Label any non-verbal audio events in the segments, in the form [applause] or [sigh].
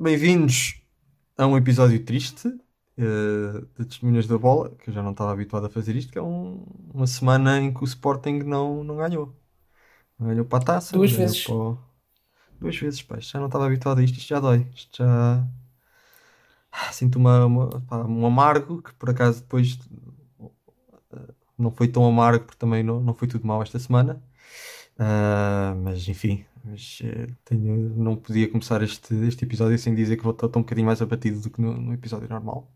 bem-vindos a um episódio triste uh, de Testemunhas da Bola, que eu já não estava habituado a fazer isto, que é um- uma semana em que o Sporting não, não ganhou. Não ganhou para a taça. Duas vezes. para o- Duas vezes, pá, já não estava habituado a isto, isto já dói. Isto já... Ah, Sinto uma, uma- pá, um amargo, que por acaso depois uh, não foi tão amargo, porque também não, não foi tudo mal esta semana. Ah, mas enfim, mas, eh, tenho- não podia começar este, este episódio sem dizer que vou estar um bocadinho mais abatido do que no, no episódio normal.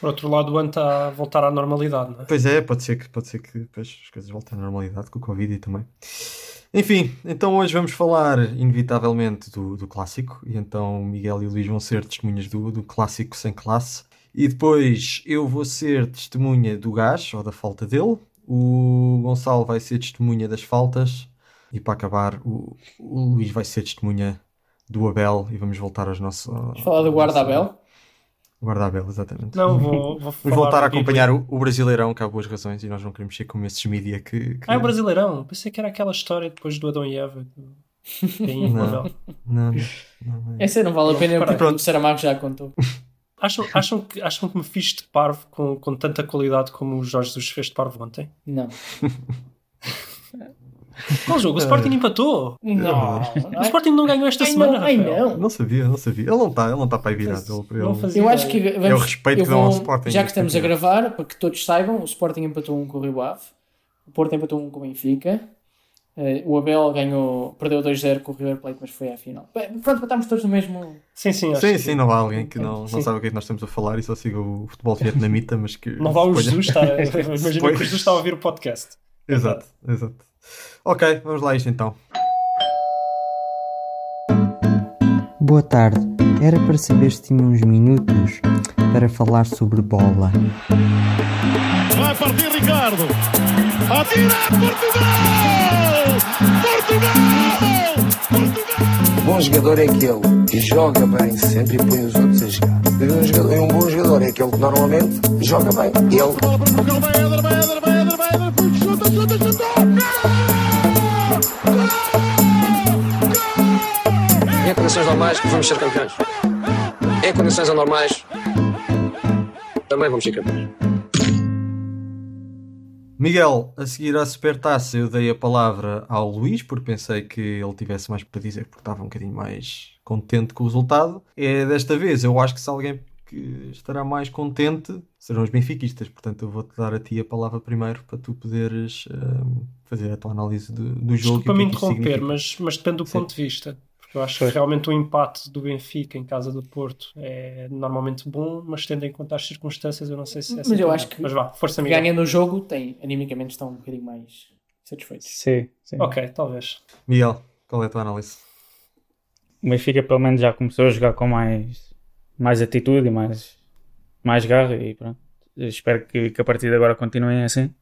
Por outro lado, o ano está a voltar à normalidade, não é? Pois é, pode ser que, pode ser que depois as coisas voltem à normalidade com o Covid e também. Enfim, então hoje vamos falar inevitavelmente do, do clássico, e então o Miguel e o Luís vão ser testemunhas do, do clássico sem classe, e depois eu vou ser testemunha do gás, ou da falta dele, o Gonçalo vai ser testemunha das faltas, e para acabar o, o Luís vai ser testemunha do Abel, e vamos voltar aos nossos... Falar do guarda-abel? Guarda-Abel, exatamente. Não, vou, [laughs] vou Vamos voltar a acompanhar o, o Brasileirão, que há boas razões, e nós não queremos ser como esses mídia que, que- Ah, é o Brasileirão. Pensei que era aquela história depois do Adão e Eva. e [laughs] Não. Abel. Não, não, não, não. Essa não vale a pena porque Pronto. o Saramago já contou. [laughs] Acham, acham, que, acham que me fiz de parvo com, com tanta qualidade como o Jorge Jesus fez de parvo ontem? Não. Qual jogo? O [laughs] Sporting empatou. Não. O Sporting não ganhou esta Ai semana. não, ai Rafael. não. Não sabia, não sabia. Ele não está, ele não está para virado. Não Ele, ele- fazia Eu acho que ideia. vamos, É o respeito que dão ao Sporting Já que estamos a gravar, para que todos saibam, o Sporting empatou um com o Rio Ave, o Porto empatou um com o Benfica, eh, o Abel ganhou, perdeu 2-0 com o River Plate, mas foi à final. Pronto, estamos todos no mesmo. Sim, sim. Sim, que sim, não há alguém que não, não sabe o que é que nós estamos a falar e só siga o futebol vietnamita, mas que. Não vá o Jesus estar. [laughs] Imagina que o Jesus está a ouvir o podcast. Exato, exato. Ok, vamos lá a isto então. Boa tarde. Era para saber se tinha uns minutos para falar sobre bola. Vai partir Ricardo. Atira Portugal! Portugal! Bom jogador é aquele que joga bem sempre e põe os outros a jogar. E um, jogador- e um bom jogador é aquele que normalmente joga bem. Ele em condições normais vamos ser campeões. Em condições anormais também vamos ser campeões. Miguel, a seguir à supertaça eu dei a palavra ao Luís porque pensei que ele tivesse mais para dizer porque estava um bocadinho mais contente com o resultado. É desta vez, eu acho que se alguém que estará mais contente serão os benfiquistas, portanto eu vou-te dar a ti a palavra primeiro para tu poderes hum, fazer a tua análise do, do jogo. Desculpa-me é interromper, significa. mas, mas depende do Sim. ponto de vista. Porque eu acho que realmente o empate do Benfica em casa do Porto é normalmente bom, mas tendo em conta as circunstâncias, eu não sei se é Mas assim eu tão acho que Mas vá, força Miguel. Ganha no jogo, tem, animicamente estão um bocadinho mais satisfeitos. Sim, sim. Ok, talvez. Miguel, qual é a tua análise? O Benfica pelo menos já começou a jogar com mais, mais atitude e mais, mais garra e pronto. Espero que, que a partir de agora continuem assim.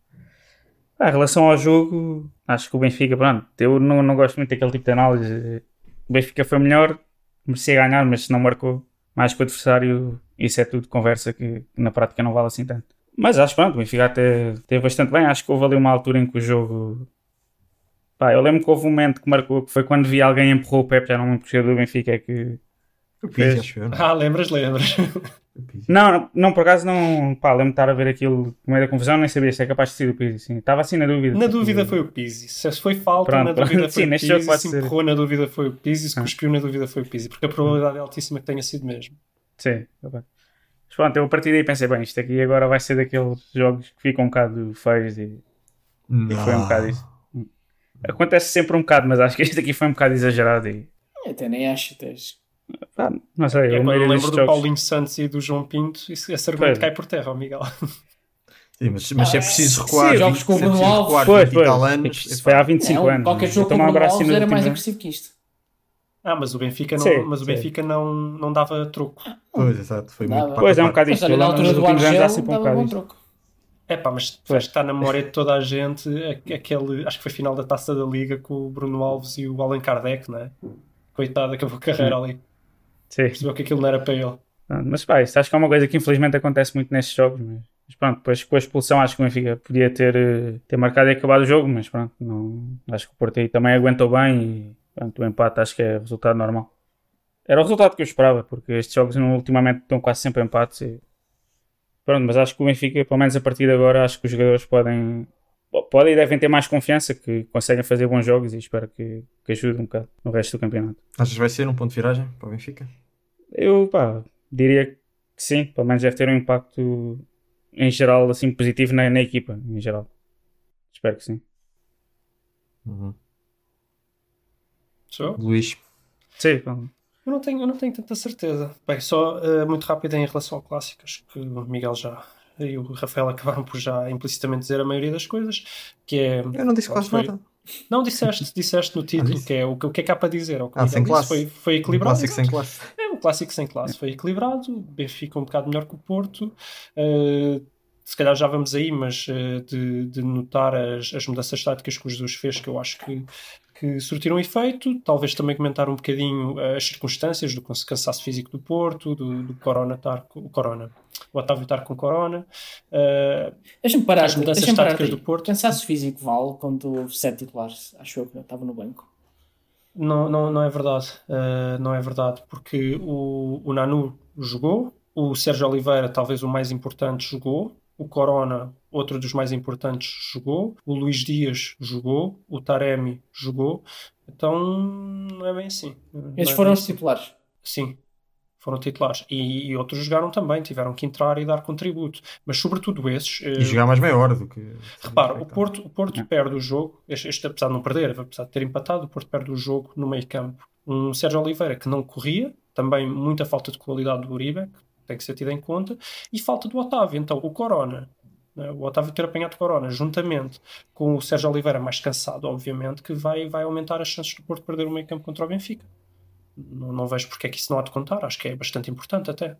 Ah, em relação ao jogo, acho que o Benfica, pronto, eu não, não gosto muito daquele tipo de análise. O Benfica foi melhor, merecia ganhar, mas se não marcou mais que o adversário, isso é tudo conversa que, que na prática não vale assim tanto. Mas acho pronto, o Benfica até teve bastante bem. Acho que houve ali uma altura em que o jogo Pá, eu lembro que houve um momento que marcou, que foi quando vi alguém empurrou o Pepe, já não me lembro do Benfica, que... O Pizzi, não? Ah, lembras, lembras. Não, não, não, por acaso não, pá, lembro de estar a ver aquilo com meio da confusão, nem sabia se é capaz de ser o Pizzi, sim. Estava assim na dúvida. Na dúvida foi o Pizzi. Se foi falta, Pronto, na pronto. dúvida foi Sim, o Pizzi. Se empurrou, na dúvida foi o Pizzi. Se Ah. cuspiu, na dúvida foi o Pizzi. Porque a probabilidade é altíssima que tenha sido mesmo. Sim. Mas pronto, eu a partir daí pensei, bem, isto aqui agora vai ser daqueles jogos que ficam um bocado feios e, e foi um bocado isso. Acontece sempre um bocado, mas acho que este aqui foi um bocado exagerado e... Até nem acho, tens. Pá, não sei, É eu maioria lembro do jogos... Paulinho Santos e do João Pinto, isso, esse argumento Pois. cai por terra, Miguel. Sim, mas, mas é Ah, preciso sim, recuar, jogos 20, com o é Bruno Alves. recuar Foi, 20 e foi. tal anos, Isso foi há 25 Não, anos. qualquer Eu jogo com o Bruno Alves era mais agressivo que isto. Ah, mas o Benfica não, Sim, mas o sim. Benfica não, não dava troco. Pois, exato, foi Dava. muito Pois é, um bocado isto. Eu na altura do Argel sempre um bocado isto. troco. É pá, mas Pois. acho que está na memória de toda a gente aquele, acho que foi final da Taça da Liga com o Bruno Alves e o Allan Kardec, não é? Coitado, acabou a carreira ali. Sim. Percebeu que aquilo não era para ele. Pronto, Mas pá, isso acho que é uma coisa que infelizmente acontece muito nestes jogos. Mas, mas pronto, depois com a expulsão acho que o Benfica podia ter, eh, ter marcado e acabado o jogo, mas pronto, não, acho que o Porto aí também aguentou bem e pronto, o empate acho que é resultado normal. era o resultado que eu esperava, porque estes jogos ultimamente estão quase sempre empates. E... Pronto, mas acho que o Benfica, pelo menos a partir de agora, acho que os jogadores podem, podem e devem ter mais confiança, que conseguem fazer bons jogos e espero que, que ajude um bocado no resto do campeonato. Achas que vai ser um ponto de viragem para o Benfica? Eu, pá, diria que sim, pelo menos deve ter um impacto em geral, assim, positivo na, na equipa, em geral. Espero que sim. Uhum. Sou? Luís, Sim. Eu não tenho, eu não tenho tanta certeza. Bem, só eh, muito rápido em relação ao clássico, acho que o Miguel já e o Rafael acabaram por já implicitamente dizer a maioria das coisas, que é. eu não disse quase Foi- nada. Não, disseste, disseste no título, disse? que é o, que- o que é que há para dizer. o que Ah, sem disse, classe. Foi, foi Um equilibrado. clássico sem classe. É um clássico sem classe, foi equilibrado. O Benfica um bocado melhor que o Porto. Uh, se calhar já vamos aí, mas uh, de, de notar as, as mudanças táticas que o Jesus fez, que eu acho que, que surtiram efeito. Talvez também comentar um bocadinho uh, as circunstâncias do cansa- cansaço físico do Porto, do, do Corona estar com o Corona. O Otávio estar com Corona. Uh, Deixa-me parar. As mudanças parar táticas do Porto. Cansaço físico vale quando houve sete titulares. Acho eu que eu estava no banco. Não, não, não é verdade. Uh, não é verdade, porque o, o Nanu jogou, o Sérgio Oliveira, talvez o mais importante, jogou, o Corona, outro dos mais importantes, jogou, o Luís Dias jogou, o Taremi jogou. Então, não é bem assim. Esses é foram os assim. titulares. Sim, foram titulares. E, e outros jogaram também, tiveram que entrar e dar contributo. Mas, sobretudo esses. E jogar mais meia hora do que. Repara, o Porto, o Porto perde o jogo, este, este, apesar de não perder, apesar de ter empatado, o Porto perde o jogo no meio campo. Um Sérgio Oliveira que não corria, também muita falta de qualidade do Uribe, que tem que ser tida em conta, e falta do Otávio. Então, o Corona, o Otávio ter apanhado Corona, juntamente com o Sérgio Oliveira mais cansado, obviamente, que vai, vai aumentar as chances do Porto perder o meio campo contra o Benfica. Não, não vejo porque é que isso não há de contar, acho que é bastante importante até.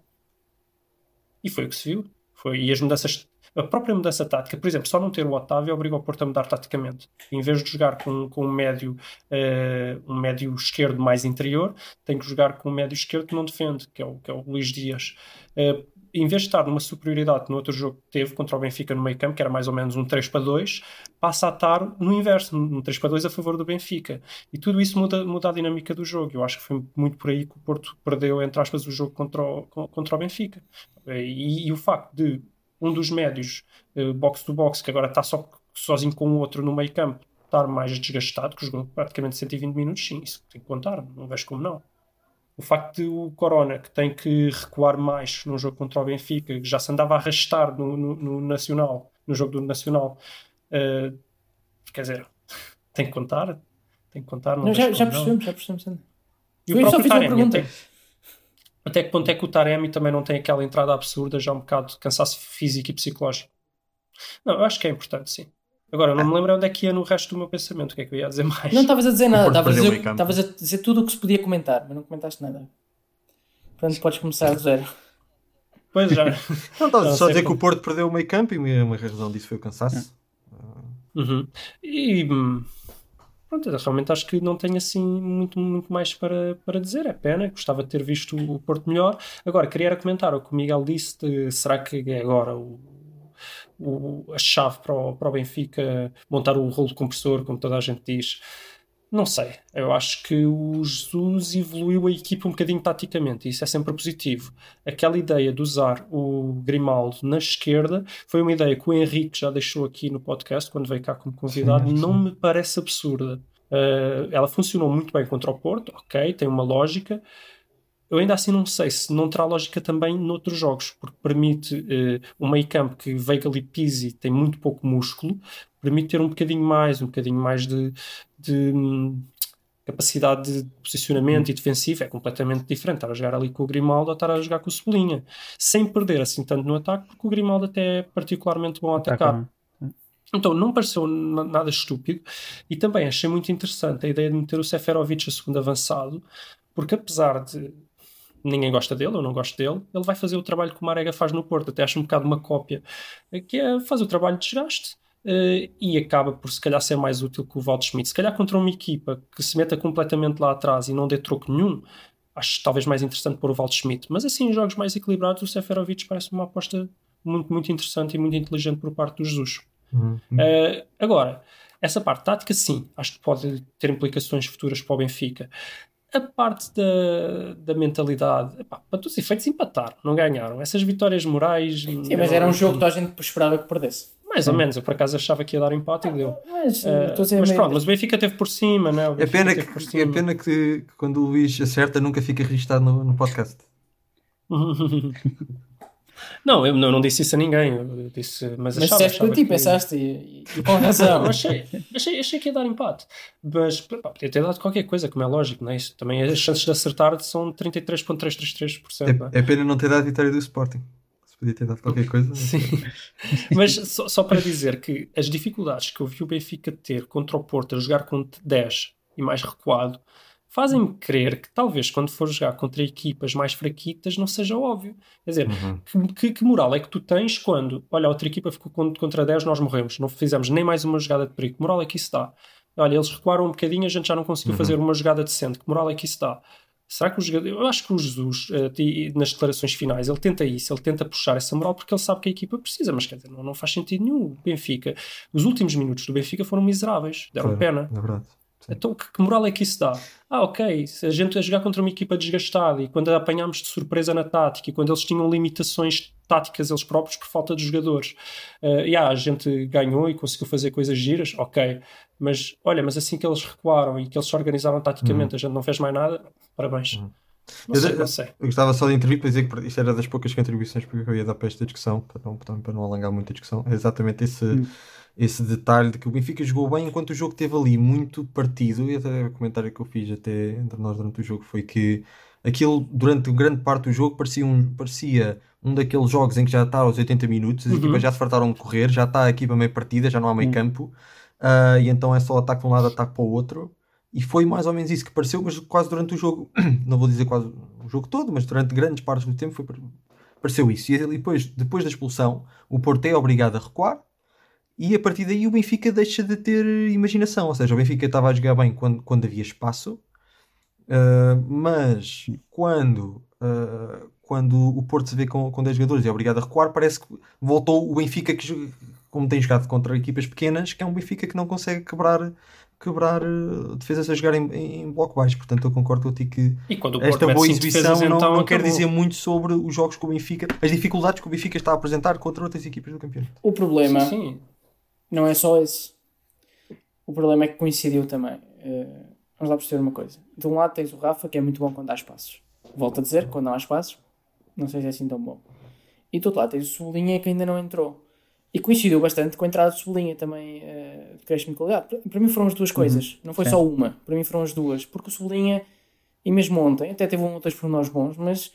E foi o que se viu. Foi, e as mudanças, a própria mudança tática, por exemplo, só não ter o Otávio obriga o Porto a mudar taticamente. Em vez de jogar com, com um, médio, eh, um médio esquerdo mais interior, tem que jogar com um médio esquerdo que não defende, que é o, que é o Luís Dias. Eh, em vez de estar numa superioridade no outro jogo que teve contra o Benfica no meio campo, que era mais ou menos um 3 para 2, passa a estar no inverso, num 3 para 2 a favor do Benfica. E tudo isso muda, muda a dinâmica do jogo. Eu acho que foi muito por aí que o Porto perdeu, entre aspas, o jogo contra o, contra o Benfica. E, e o facto de um dos médios, eh, box to box, que agora está só, sozinho com o outro no meio campo, estar mais desgastado, que jogou praticamente 120 minutos, sim, isso tem que contar, não vejo como não. O facto de o Corona, que tem que recuar mais num jogo contra o Benfica, que já se andava a arrastar no, no, no Nacional, no jogo do Nacional, eh, quer dizer, [laughs] tem que contar, tem que contar, não, Não, já, já percebemos, já percebemos. E Eu o próprio Taremi, até, até que ponto é que o Taremi também não tem aquela entrada absurda, já um bocado de cansaço físico e psicológico? Não, eu acho que é importante, sim. Agora, não me lembro onde é que ia no resto do meu pensamento, o que é que eu ia dizer mais. Não estavas a dizer nada, estavas a estavas a dizer tudo o que se podia comentar, mas não comentaste nada. Portanto, podes começar do zero. Pois já. Não, estava Não, só a dizer sempre. que o Porto perdeu o meio campo e uma razão disso foi o cansaço. Uhum. E hum, pronto, realmente acho que não tenho assim muito, muito mais para, para dizer. É pena, gostava de ter visto o Porto melhor. Agora, queria era comentar o que o Miguel disse: de, será que é agora o, o- a chave para o, para o Benfica montar o rolo compressor, como toda a gente diz? Não sei. Eu acho que o Jesus evoluiu a equipa um bocadinho taticamente, e isso é sempre positivo. Aquela ideia de usar o Grimaldo na esquerda foi uma ideia que o Henrique já deixou aqui no podcast, quando veio cá como convidado. Sim, sim. Não me parece absurda. Uh, ela funcionou muito bem contra o Porto, ok, tem uma lógica. Eu ainda assim não sei se não terá lógica também noutros jogos, porque permite uh, um meio campo que Weigl e Pizzi tem muito pouco músculo, permite ter um bocadinho mais, um bocadinho mais de, de, hum, capacidade de posicionamento e defensivo, é completamente diferente estar a jogar ali com o Grimaldo ou estar a jogar com o Cebolinha, sem perder assim tanto no ataque, porque o Grimaldo até é particularmente bom a atacar. Ataca, Então, não pareceu na- nada estúpido. E também achei muito interessante a ideia de meter o Seferovic a segundo avançado, porque apesar de ninguém gosta dele, eu não gosto dele, ele vai fazer o trabalho que o Marega faz no Porto, até acho um bocado uma cópia, eh, que é fazer o trabalho de desgaste eh, e acaba por se calhar ser mais útil que o Walt Schmidt. Se calhar contra uma equipa que se meta completamente lá atrás e não dê troco nenhum, acho talvez mais interessante pôr o Walt Schmidt. Mas assim, em jogos mais equilibrados, o Seferovic parece uma aposta muito, muito interessante e muito inteligente por parte do Jesus. Uhum. Uh, agora, essa parte tática, sim, acho que pode ter implicações futuras para o Benfica. A parte da, da mentalidade, epá, para todos os efeitos, empataram, não ganharam. Essas vitórias morais. Sim, mas era um jogo que toda a gente esperava que perdesse. Mais ou menos, eu por acaso achava que ia dar empate e deu. Mas, Eh, estou a dizer mas meio- pronto, mas o Benfica teve por cima, né? O É Benfica pena, teve por que, cima. é pena que, que quando o Luís acerta nunca fica registado no, no podcast. [laughs] não, eu não, não disse isso a ninguém. Eu disse, mas Mas achava, disseste para ti, que- pensaste e, e, e com razão. [laughs] Achei, achei, achei que ia dar empate. Mas pá, podia ter dado qualquer coisa, como é lógico, não é? Isso, também as chances de acertar são 33,333%. não é? É, é pena não ter dado a vitória do Sporting. Se podia ter dado qualquer coisa. Sim. [laughs] Mas só, só para dizer que as dificuldades que eu vi o Benfica ter contra o Porto a jogar com 10 e mais recuado fazem-me crer que talvez quando for jogar contra equipas mais fraquitas não seja óbvio. Quer dizer, Uhum. que, que- moral é que tu tens quando, olha, a outra equipa ficou con- contra 10, nós morremos, não fizemos nem mais uma jogada de perigo. Que moral é que isso dá? Olha, eles recuaram um bocadinho, a gente já não conseguiu fazer uma jogada decente. Que moral é que isso dá? Será que o jogador. Eu acho que o Jesus, eh, nas declarações finais, ele tenta isso, ele tenta puxar essa moral porque ele sabe que a equipa precisa, mas quer dizer, não, não faz sentido nenhum. O Benfica, os últimos minutos do Benfica foram miseráveis, deram Claro, pena. É verdade. Então, que, que moral é que isso dá? Ah, ok, se a gente a jogar contra uma equipa desgastada e quando a apanhámos de surpresa na tática e quando eles tinham limitações táticas eles próprios por falta de jogadores, uh, yeah, a gente ganhou e conseguiu fazer coisas giras, ok, mas olha, mas assim que eles recuaram e que eles se organizaram taticamente, a gente não fez mais nada, parabéns. Não Eu- sei, não sei. Eu gostava só de intervir para dizer que isto era das poucas contribuições que eu ia dar para esta discussão, para não, para, não alongar muito a discussão. É exatamente esse, esse detalhe de que o Benfica jogou bem enquanto o jogo teve ali muito partido. E até o comentário que eu fiz até entre nós durante o jogo foi que aquilo, durante grande parte do jogo, parecia um, parecia um daqueles jogos em que já está aos 80 minutos, as Uhum. equipas já se fartaram de correr, já está a equipa meio partida, já não há meio campo, ah, e então é só ataque de um lado, ataque para o outro. E foi mais ou menos isso que pareceu, mas quase durante o jogo, [clears throat] não vou dizer quase o jogo todo, mas durante grandes partes do tempo foi, pareceu isso. E depois, depois da expulsão, o Porto é obrigado a recuar e a partir daí o Benfica deixa de ter imaginação. Ou seja, o Benfica estava a jogar bem quando, quando havia espaço, ah, mas quando, ah, quando o Porto se vê com, com 10 jogadores e é obrigado a recuar, parece que voltou o Benfica que, como tem jogado contra equipas pequenas, que é um Benfica que não consegue quebrar quebrar eh, defesas a jogar em, em bloco baixo. Portanto, eu concordo contigo que E esta boa exibição defesas, não, então não quer dizer muito sobre os jogos que o Benfica, as dificuldades que o Benfica está a apresentar contra outras equipas do campeonato. O problema Sim, não é só esse. O problema é que coincidiu também. Eh, vamos lá perceber uma coisa. De um lado tens o Rafa, que é muito bom quando há espaços. Volto a dizer, quando não há espaços, não sei se é assim tão bom. E do outro lado tens o Cebolinha que ainda não entrou. E coincidiu bastante com a entrada de Cebolinha também, eh, de crescimento de qualidade. Para, para mim foram as duas coisas. Não foi Sim. só uma. Para mim foram as duas. Porque o Cebolinha, e mesmo ontem, até teve um ou dois pormenores bons, mas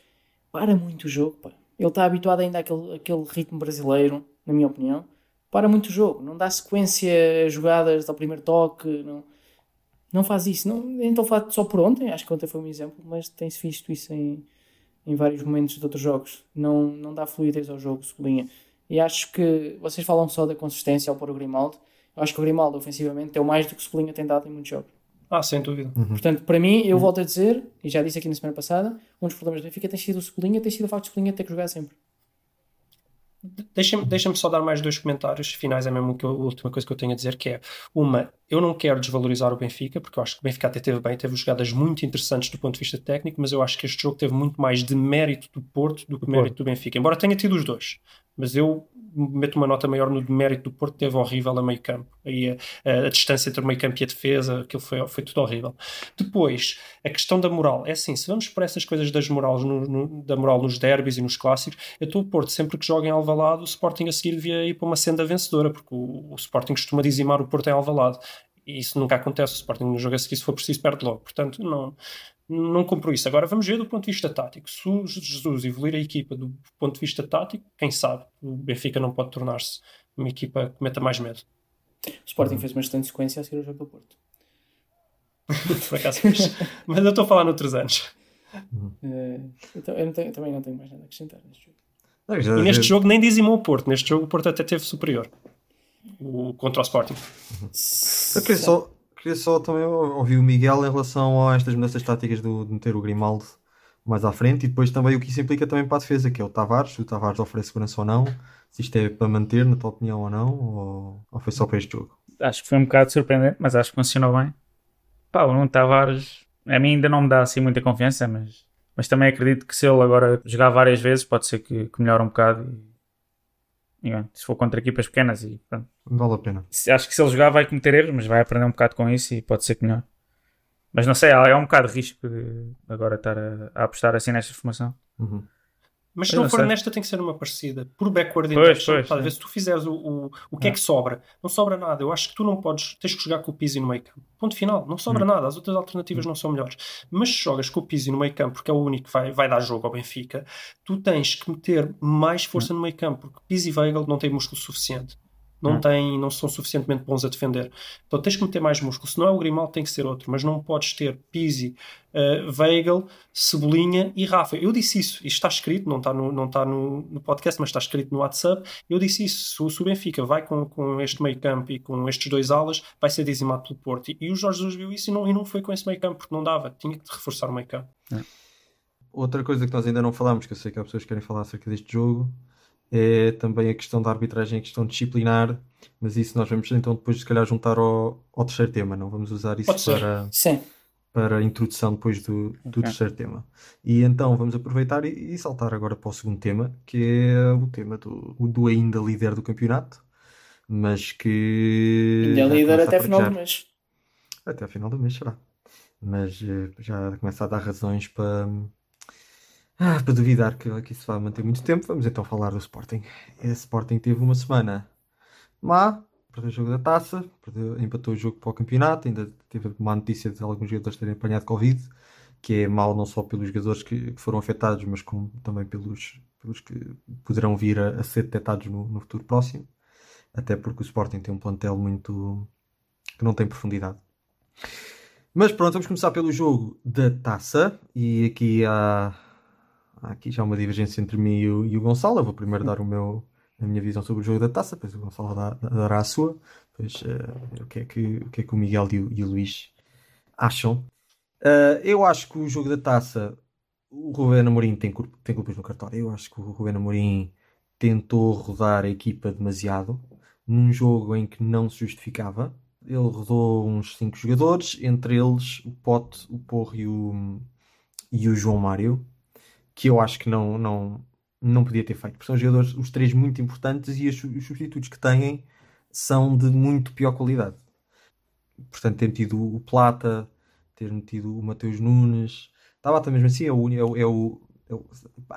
para muito o jogo. Pá. Ele está habituado ainda àquele, àquele ritmo brasileiro, na minha opinião. Para muito o jogo. Não dá sequência a jogadas ao primeiro toque. Não, não faz isso. Não, nem estou a falar só por ontem. Acho que ontem foi um exemplo, mas tem-se visto isso em, em vários momentos de outros jogos. Não, não dá fluidez ao jogo, Cebolinha. E acho que vocês falam só da consistência ao pôr o Grimaldo. Eu acho que o Grimaldo, ofensivamente, deu mais do que o Cebolinha tem dado em muitos jogos. ah, sem dúvida. Portanto, para mim, eu volto a dizer, e já disse aqui na semana passada, um dos problemas do Benfica tem sido o Cebolinha, tem sido o facto de Cebolinha ter que jogar sempre. Deixa-me deixa só dar mais dois comentários finais, é mesmo que eu- a última coisa que eu tenho a dizer, que é uma, eu não quero desvalorizar o Benfica, porque eu acho que o Benfica até teve bem, teve jogadas muito interessantes do ponto de vista técnico, mas eu acho que este jogo teve muito mais de mérito do Porto do que mérito do Benfica, embora tenha tido os dois. Mas eu meto uma nota maior no demérito do Porto, teve horrível a meio campo. Aí a, a- a distância entre o meio campo e a defesa, aquilo foi, foi tudo horrível. Depois, a questão da moral. É assim, se vamos por essas coisas das morais no- no- da moral nos derbys e nos clássicos, eu estou o Porto, sempre que joga em Alvalade, o Sporting a seguir devia ir para uma senda vencedora, porque o, o Sporting costuma dizimar o Porto em Alvalade. E isso nunca acontece. O Sporting no jogo a seguir, se for preciso, perde logo. Portanto, não, não compro isso. Agora vamos ver do ponto de vista tático. Se o Jesus evoluir a equipa do ponto de vista tático, quem sabe o Benfica não pode tornar-se uma equipa que meta mais medo. O Sporting fez uma excelente sequência a seguir o jogo do Porto. [laughs] Por acaso fez. Mas eu estou a falar noutros anos. Eh, então, eu não tenho- também não tenho mais nada a acrescentar neste jogo. Não, já- E neste jogo nem dizimou o Porto. Neste jogo o Porto até teve superior. O, contra o Sporting. Eu queria só, queria só também ouvir o Miguel em relação a estas mudanças táticas do, de meter o Grimaldo mais à frente e depois também o que isso implica também para a defesa, que é o Tavares, se o Tavares oferece segurança ou não, se isto é para manter, na tua opinião ou não, ou, ou foi só para este jogo? Acho que foi um bocado surpreendente, mas acho que funcionou bem. Pá, o Nuno Tavares A mim ainda não me dá assim muita confiança, mas, mas também acredito que se ele agora jogar várias vezes, pode ser que, que melhore um bocado. E, e, bem, se for contra equipas pequenas, e pronto. Vale a pena. Acho que se ele jogar vai cometer erros, mas vai aprender um bocado com isso e pode ser que melhor. Mas não sei, é um bocado de risco de agora estar a, a apostar assim nesta formação. Uhum. Mas se não não for sei. nesta, tem que ser uma parecida. Por backward ver? sim. se tu fizeres o, o, o que é que sobra, não sobra nada. Eu acho que tu não podes, tens que jogar com o Pizzi no meio campo. Ponto final, não Hum. sobra nada. As outras alternativas não são melhores. Mas se jogas com o Pizzi no meio campo, porque é o único que vai, vai dar jogo ao Benfica, tu tens que meter mais força Hum. no meio campo, porque Pizzi e Weigl não têm músculo suficiente. Não, Hum. têm, não são suficientemente bons a defender. Então tens que meter mais músculo. Se não é o Grimaldo, tem que ser outro. Mas não podes ter Pizzi, uh, Weigl, Cebolinha e Rafa. Eu disse isso. Isto está escrito, não está no, não está no, no podcast, mas está escrito no WhatsApp. Eu disse isso. Se o, Benfica vai com, com este meio campo e com estes dois alas, vai ser dizimado pelo Porto. E, e o Jorge Jesus viu isso e não, e não foi com esse meio campo, porque não dava. Tinha que reforçar o meio campo. Outra coisa que nós ainda não falámos, que eu sei que há pessoas que querem falar acerca deste jogo, é também a questão da arbitragem, a questão disciplinar, mas isso nós vamos então depois se calhar juntar ao, ao terceiro tema, não vamos usar isso para, Sim. para a introdução depois do, do Ok. terceiro tema. E então vamos aproveitar e, e saltar agora para o segundo tema, que é o tema do, do ainda líder do campeonato, mas que Ainda é líder até final do mês. Até ao final do mês será. Mas eh, já começa a dar razões para, ah, para duvidar que, que isso vai manter muito tempo. Vamos então falar do Sporting. O Sporting teve uma semana má, perdeu o jogo da taça, perdeu- empatou o jogo para o campeonato, ainda teve uma notícia de alguns jogadores terem apanhado Covid, que é mau não só pelos jogadores que, que foram afetados, mas como também pelos, pelos que poderão vir a, a ser detectados no, no futuro próximo. Até porque o Sporting tem um plantel muito que não tem profundidade. Mas pronto, vamos começar pelo jogo da taça. E aqui há, há aqui já uma divergência entre mim e o, e o Gonçalo. Eu vou primeiro dar o meu, a minha visão sobre o jogo da taça, depois o Gonçalo dá- dará a sua. Depois eh, o, que é que, o que é que o Miguel e o, e o Luís acham. Eh, eu acho que o jogo da taça, o Rubén Amorim tem, tem culpas no cartório. Eu acho que o Rubén Amorim tentou rodar a equipa demasiado num jogo em que não se justificava. Ele rodou uns 5 jogadores, entre eles o Pote, o Porro e o, e o João Mário, que eu acho que não, não, não podia ter feito, porque são jogadores, os três muito importantes e os, os substitutos que têm são de muito pior qualidade. Portanto, ter metido o Plata, ter metido o Mateus Nunes, até mesmo assim, é o, é o, é o- é o-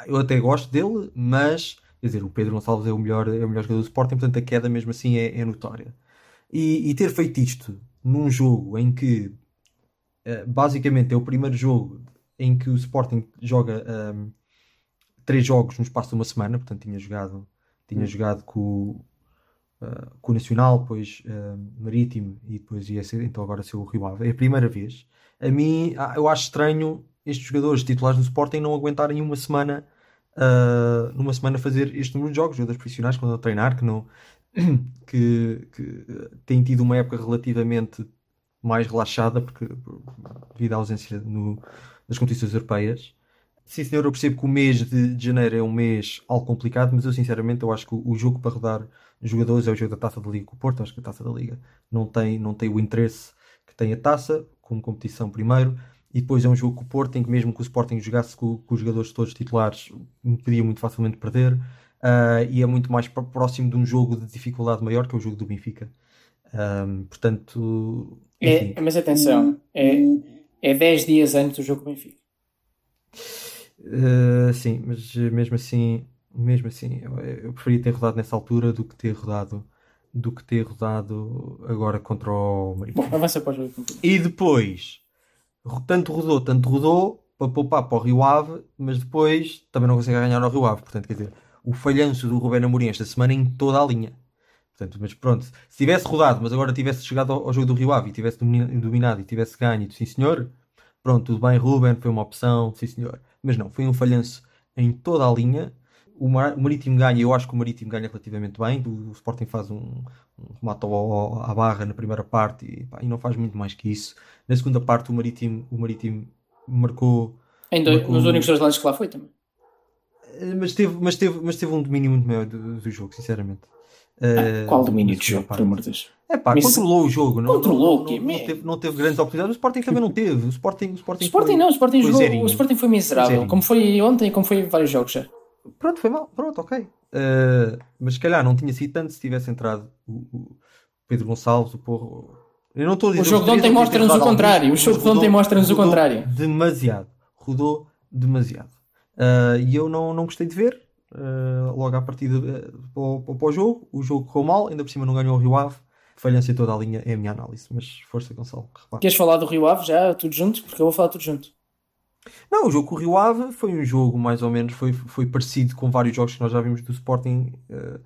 eu até gosto dele, mas quer dizer, o Pedro Gonçalves é o melhor, é o melhor jogador do Sporting, portanto a queda mesmo assim é, é notória. E, e ter feito isto num jogo em que eh, basicamente é o primeiro jogo em que o Sporting joga ehm, três jogos no espaço de uma semana, portanto tinha jogado, tinha jogado com, o, eh, com o Nacional, depois eh, Marítimo e depois ia ser, então agora ser o Rio Ave. É a primeira vez. A mim, ah, eu acho estranho estes jogadores titulares do Sporting não aguentarem uma semana ah, numa semana fazer este número de jogos, jogadores profissionais que andam a treinar, que não [coughs] que, que têm tido uma época relativamente mais relaxada porque devido à ausência no, das competições europeias. Sim, senhor, eu percebo que o mês de, de janeiro é um mês algo complicado, mas eu sinceramente eu acho que o, o jogo para rodar jogadores é o jogo da Taça da Liga com o Porto. Acho que a Taça da Liga não tem, não tem o interesse que tem a Taça como competição primeiro. E depois é um jogo com o Porto em que mesmo que o Sporting jogasse com, com os jogadores todos titulares podia muito facilmente perder. Ah, e é muito mais pró- próximo de um jogo de dificuldade maior que é o jogo do Benfica. Ahm, portanto, enfim, É, mas atenção, é, é 10 dias antes do jogo com o Benfica. Uh, sim, mas uh, mesmo assim, mesmo assim, eu, eu preferia ter rodado nessa altura do que ter rodado, do que ter rodado agora contra o Marítimo. Bom, avança para o jogo. E depois, tanto rodou, tanto rodou para poupar para o Rio Ave, mas depois também não consegue ganhar ao Rio Ave. Portanto, quer dizer, o falhanço do Rubén Amorim esta semana em toda a linha. Portanto, mas pronto, se tivesse rodado, mas agora tivesse chegado ao, ao jogo do Rio Ave e tivesse dominado e tivesse ganho, sim senhor, pronto, tudo bem, Ruben, foi uma opção, sim senhor. Mas não, foi um falhanço em toda a linha. O, Mar- o Marítimo ganha, eu acho que o Marítimo ganha relativamente bem. O, o Sporting faz um, um remate à barra na primeira parte e, pá, e não faz muito mais que isso. Na segunda parte, o Marítimo, o Marítimo marcou. Em dois- marcou- nos únicos dois lances que lá foi também. eh, mas teve, mas teve, mas teve um domínio muito maior do, do jogo, sinceramente. Eh, Qual domínio de jogo, parte. por amor de Deus? É pá, Mas- controlou o jogo, não, Controlou, não, não, não teve, não teve grandes oportunidades. O Sporting também não teve. O Sporting, o Sporting, O Sporting foi- não, o Sporting, foi jogou, zerinho. o Sporting foi miserável, Zerinho. como foi ontem como foi em vários jogos já. Pronto, foi mal, pronto, ok. Eh, mas se calhar não tinha sido tanto se tivesse entrado o, o Pedro Gonçalves, o Porro. Eu não estou a dizer O jogo de ontem mostra-nos o contrário. O jogo de ontem mostra-nos o contrário. Demasiado. Rodou demasiado. Eh, e eu não, não gostei de ver. Eh, logo à partida eh, para, o- para o jogo, o jogo correu mal, ainda por cima não ganhou o Rio Ave. Falhança em toda a linha é a minha análise, mas força, Gonçalo. repara. Queres falar do Rio Ave já, tudo junto? Porque eu vou falar tudo junto. Não, o jogo com o Rio Ave foi um jogo mais ou menos, foi, foi parecido com vários jogos que nós já vimos do Sporting eh,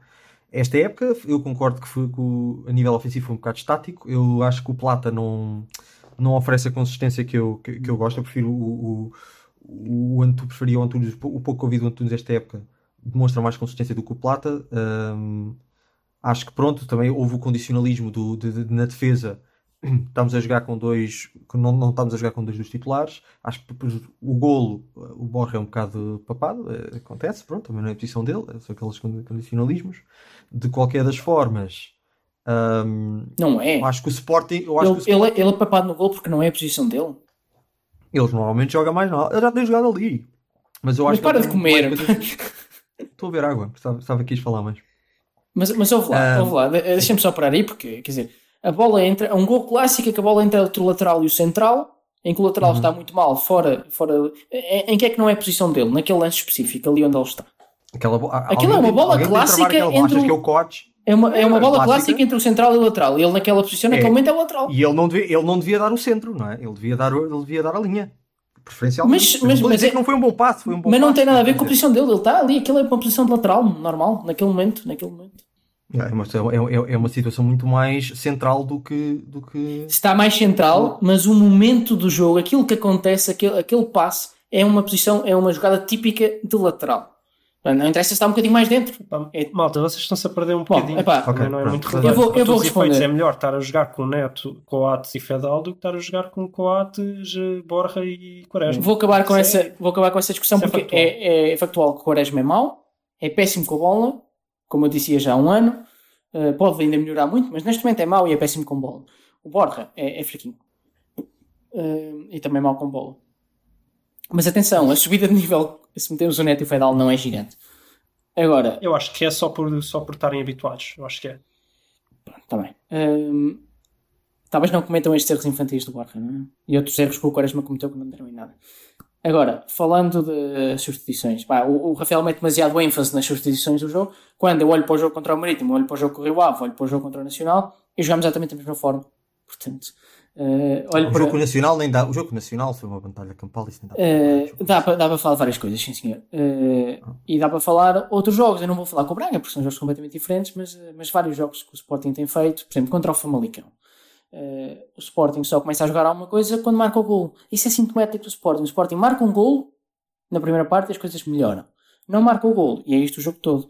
esta época. Eu concordo que, foi, que o- a nível ofensivo foi um bocado estático. Eu acho que o Plata não, não oferece a consistência que eu, que, que eu gosto. Eu prefiro o, o, o Antunes, preferia o Antunes, o pouco que eu vi do Antunes esta época demonstra mais consistência do que o Plata. Ahm, acho que pronto, também houve o condicionalismo do, de- de- na defesa. [clears throat] Estamos a jogar com dois, não, não estamos a jogar com dois dos titulares. Acho que o golo, o Borja é um bocado papado, eh, acontece, pronto, também não é a posição dele, são aqueles condi- condicionalismos. De qualquer das formas, ahm, Não é. acho que o Sporting, eu acho Ele, que o ele, Sporting- ele é papado no gol porque não é a posição dele. eles normalmente jogam mais na Ele já tem jogado ali, mas eu acho Mas que para ele de comer. [laughs] Estou a ver água, estava, aqui a falar mais. Mas, mas ouve lá, Ah. ouve lá, de- deixa-me só parar aí, porque, quer dizer, a bola entra, é um gol clássico é que a bola entra entre o lateral e o central, em que o Uhum. lateral está muito mal, fora, fora em, em que é que não é a posição dele, naquele lance específico, ali onde ele está. Aquela Aquilo é uma bola tem clássica entre achas o- que é Coach É uma, é uma É, bola clássica. clássica entre o central e o lateral. Ele naquela posição, naquele É. momento é o lateral. E ele não, devia, ele não devia dar o centro, não é? Ele devia dar, ele devia dar a linha. Preferencialmente. Mas- Eu não mas- mas dizer é- que não foi um bom passo, foi um bom Mas não passo, tem nada a ver com a posição dele. Ele está ali, aquilo é uma posição de lateral, normal, naquele momento. Naquele momento. É, mas é, é- é uma situação muito mais central do que. Do que... Está mais central, mas o momento do jogo, aquilo que acontece, aquele, aquele passe, é uma posição, é uma jogada típica de lateral. Não interessa se está um bocadinho mais dentro. É- Malta, vocês estão-se a perder um bocadinho. epá, Também Ok, não é pronto. muito Eu relevante. vou- eu vou os efeitos, responder. É melhor estar a jogar com Neto, Coates e Fedal do que estar a jogar com Coates, Borja e Quaresma. Vou acabar com, Isso é- essa, vou acabar com essa discussão isso é porque é, é factual que o Quaresma é mau, é péssimo com a bola, como eu dizia já há um ano, eh, pode ainda melhorar muito, mas neste momento é mau e é péssimo com bola. O Borja é, é fraquinho Eh, e também mau com bola. Mas atenção, a subida de nível, se metermos o Neto e o Fedal, não é gigante. Agora, Eu acho que é só por, só por estarem habituados. Eu acho que é. Está bem. Hum, talvez não cometam estes erros infantis do Borja, não é? E outros erros que o Quaresma cometeu que não deram em nada. Agora, falando de substituições, pá, o, o Rafael mete demasiado ênfase nas substituições do jogo. Quando eu olho para o jogo contra o Marítimo, olho para o jogo com o Rio Ave, olho para o jogo contra o Nacional e jogamos exatamente da mesma forma. Portanto, olho O para. jogo nacional nem dá. O jogo nacional foi uma batalha campal, isso nem dá. para falar. dá, para, dá para falar várias coisas, sim senhor. Eh, e dá para falar outros jogos. Eu não vou falar com o Braga, porque são jogos completamente diferentes, mas, mas vários jogos que o Sporting tem feito, por exemplo, contra o Famalicão. Eh, o Sporting só começa a jogar alguma coisa quando marca o gol. Isso é sintomático do Sporting. O Sporting marca um gol na primeira parte e as coisas melhoram. Não marca o gol, e é isto o jogo todo.